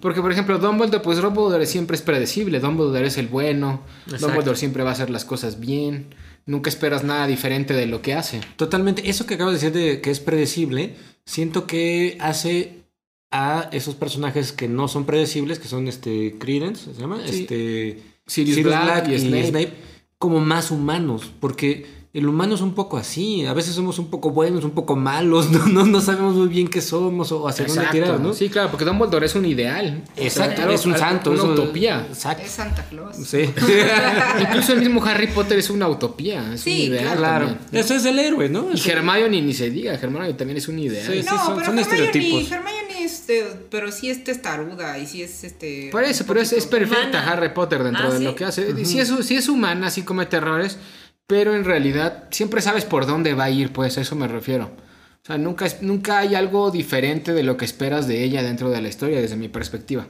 Porque, por ejemplo, Dumbledore, pues Dumbledore siempre es predecible. Dumbledore es el bueno. Exacto. Dumbledore siempre va a hacer las cosas bien. Nunca esperas nada diferente de lo que hace.
Totalmente. Eso que acabas de decir de que es predecible, siento que hace a esos personajes que no son predecibles, que son este Credence, ¿se llama?
Sí.
Este
Sirius, Sirius Black, Black, y, Snape.
y Snape, como más humanos, porque el humano es un poco así. A veces somos un poco buenos, un poco malos. No, no, no sabemos muy bien qué somos o hacia
Exacto.
dónde tirar, ¿no?
Sí, claro, porque Dumbledore es un ideal.
Exacto, o sea, es un santo.
Una
es una
utopía.
Exacto. Es Santa Claus.
Sí.
Incluso el mismo Harry Potter es una utopía. Es
sí,
un ideal.
Claro. Eso es el héroe, ¿no?
Y Hermione ni se diga. Hermione también es un ideal.
Sí, sí, no, son, pero son Hermione, estereotipos. Hermione es, pero sí es testaruda y sí es este.
Por eso, pero es, es perfecta humana. Harry Potter dentro ah, de ¿sí? lo que hace. Uh -huh. sí, es, sí es humana, sí comete errores pero en realidad siempre sabes por dónde va a ir, pues a eso me refiero. O sea, nunca, nunca hay algo diferente de lo que esperas de ella dentro de la historia, desde mi perspectiva.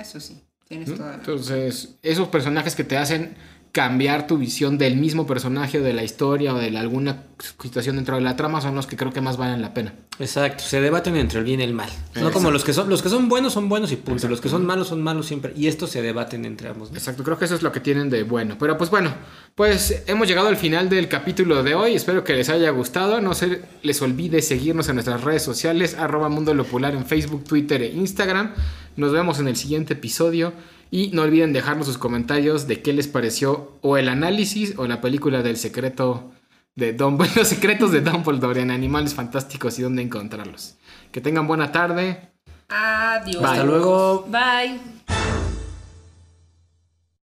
Eso sí, tienes
¿Mm?
toda la
Entonces, esos personajes que te hacen cambiar tu visión del mismo personaje o de la historia o de la, alguna situación dentro de la trama son los que creo que más valen la pena.
Exacto, se debaten entre el bien y el mal. Exacto. No como los que son los que son buenos son buenos y punto, Exacto. los que son malos son malos siempre y estos se debaten entre ambos. ¿no?
Exacto, creo que eso es lo que tienen de bueno. Pero pues bueno, pues hemos llegado al final del capítulo de hoy. Espero que les haya gustado. No se les olvide seguirnos en nuestras redes sociales arroba Mundo Lopular en Facebook, Twitter e Instagram. Nos vemos en el siguiente episodio. Y no olviden dejarnos sus comentarios de qué les pareció o el análisis o la película del secreto de Dumbledore, los secretos de Dumbledore en Animales Fantásticos y dónde encontrarlos. Que tengan buena tarde.
Adiós.
Hasta luego.
Bye.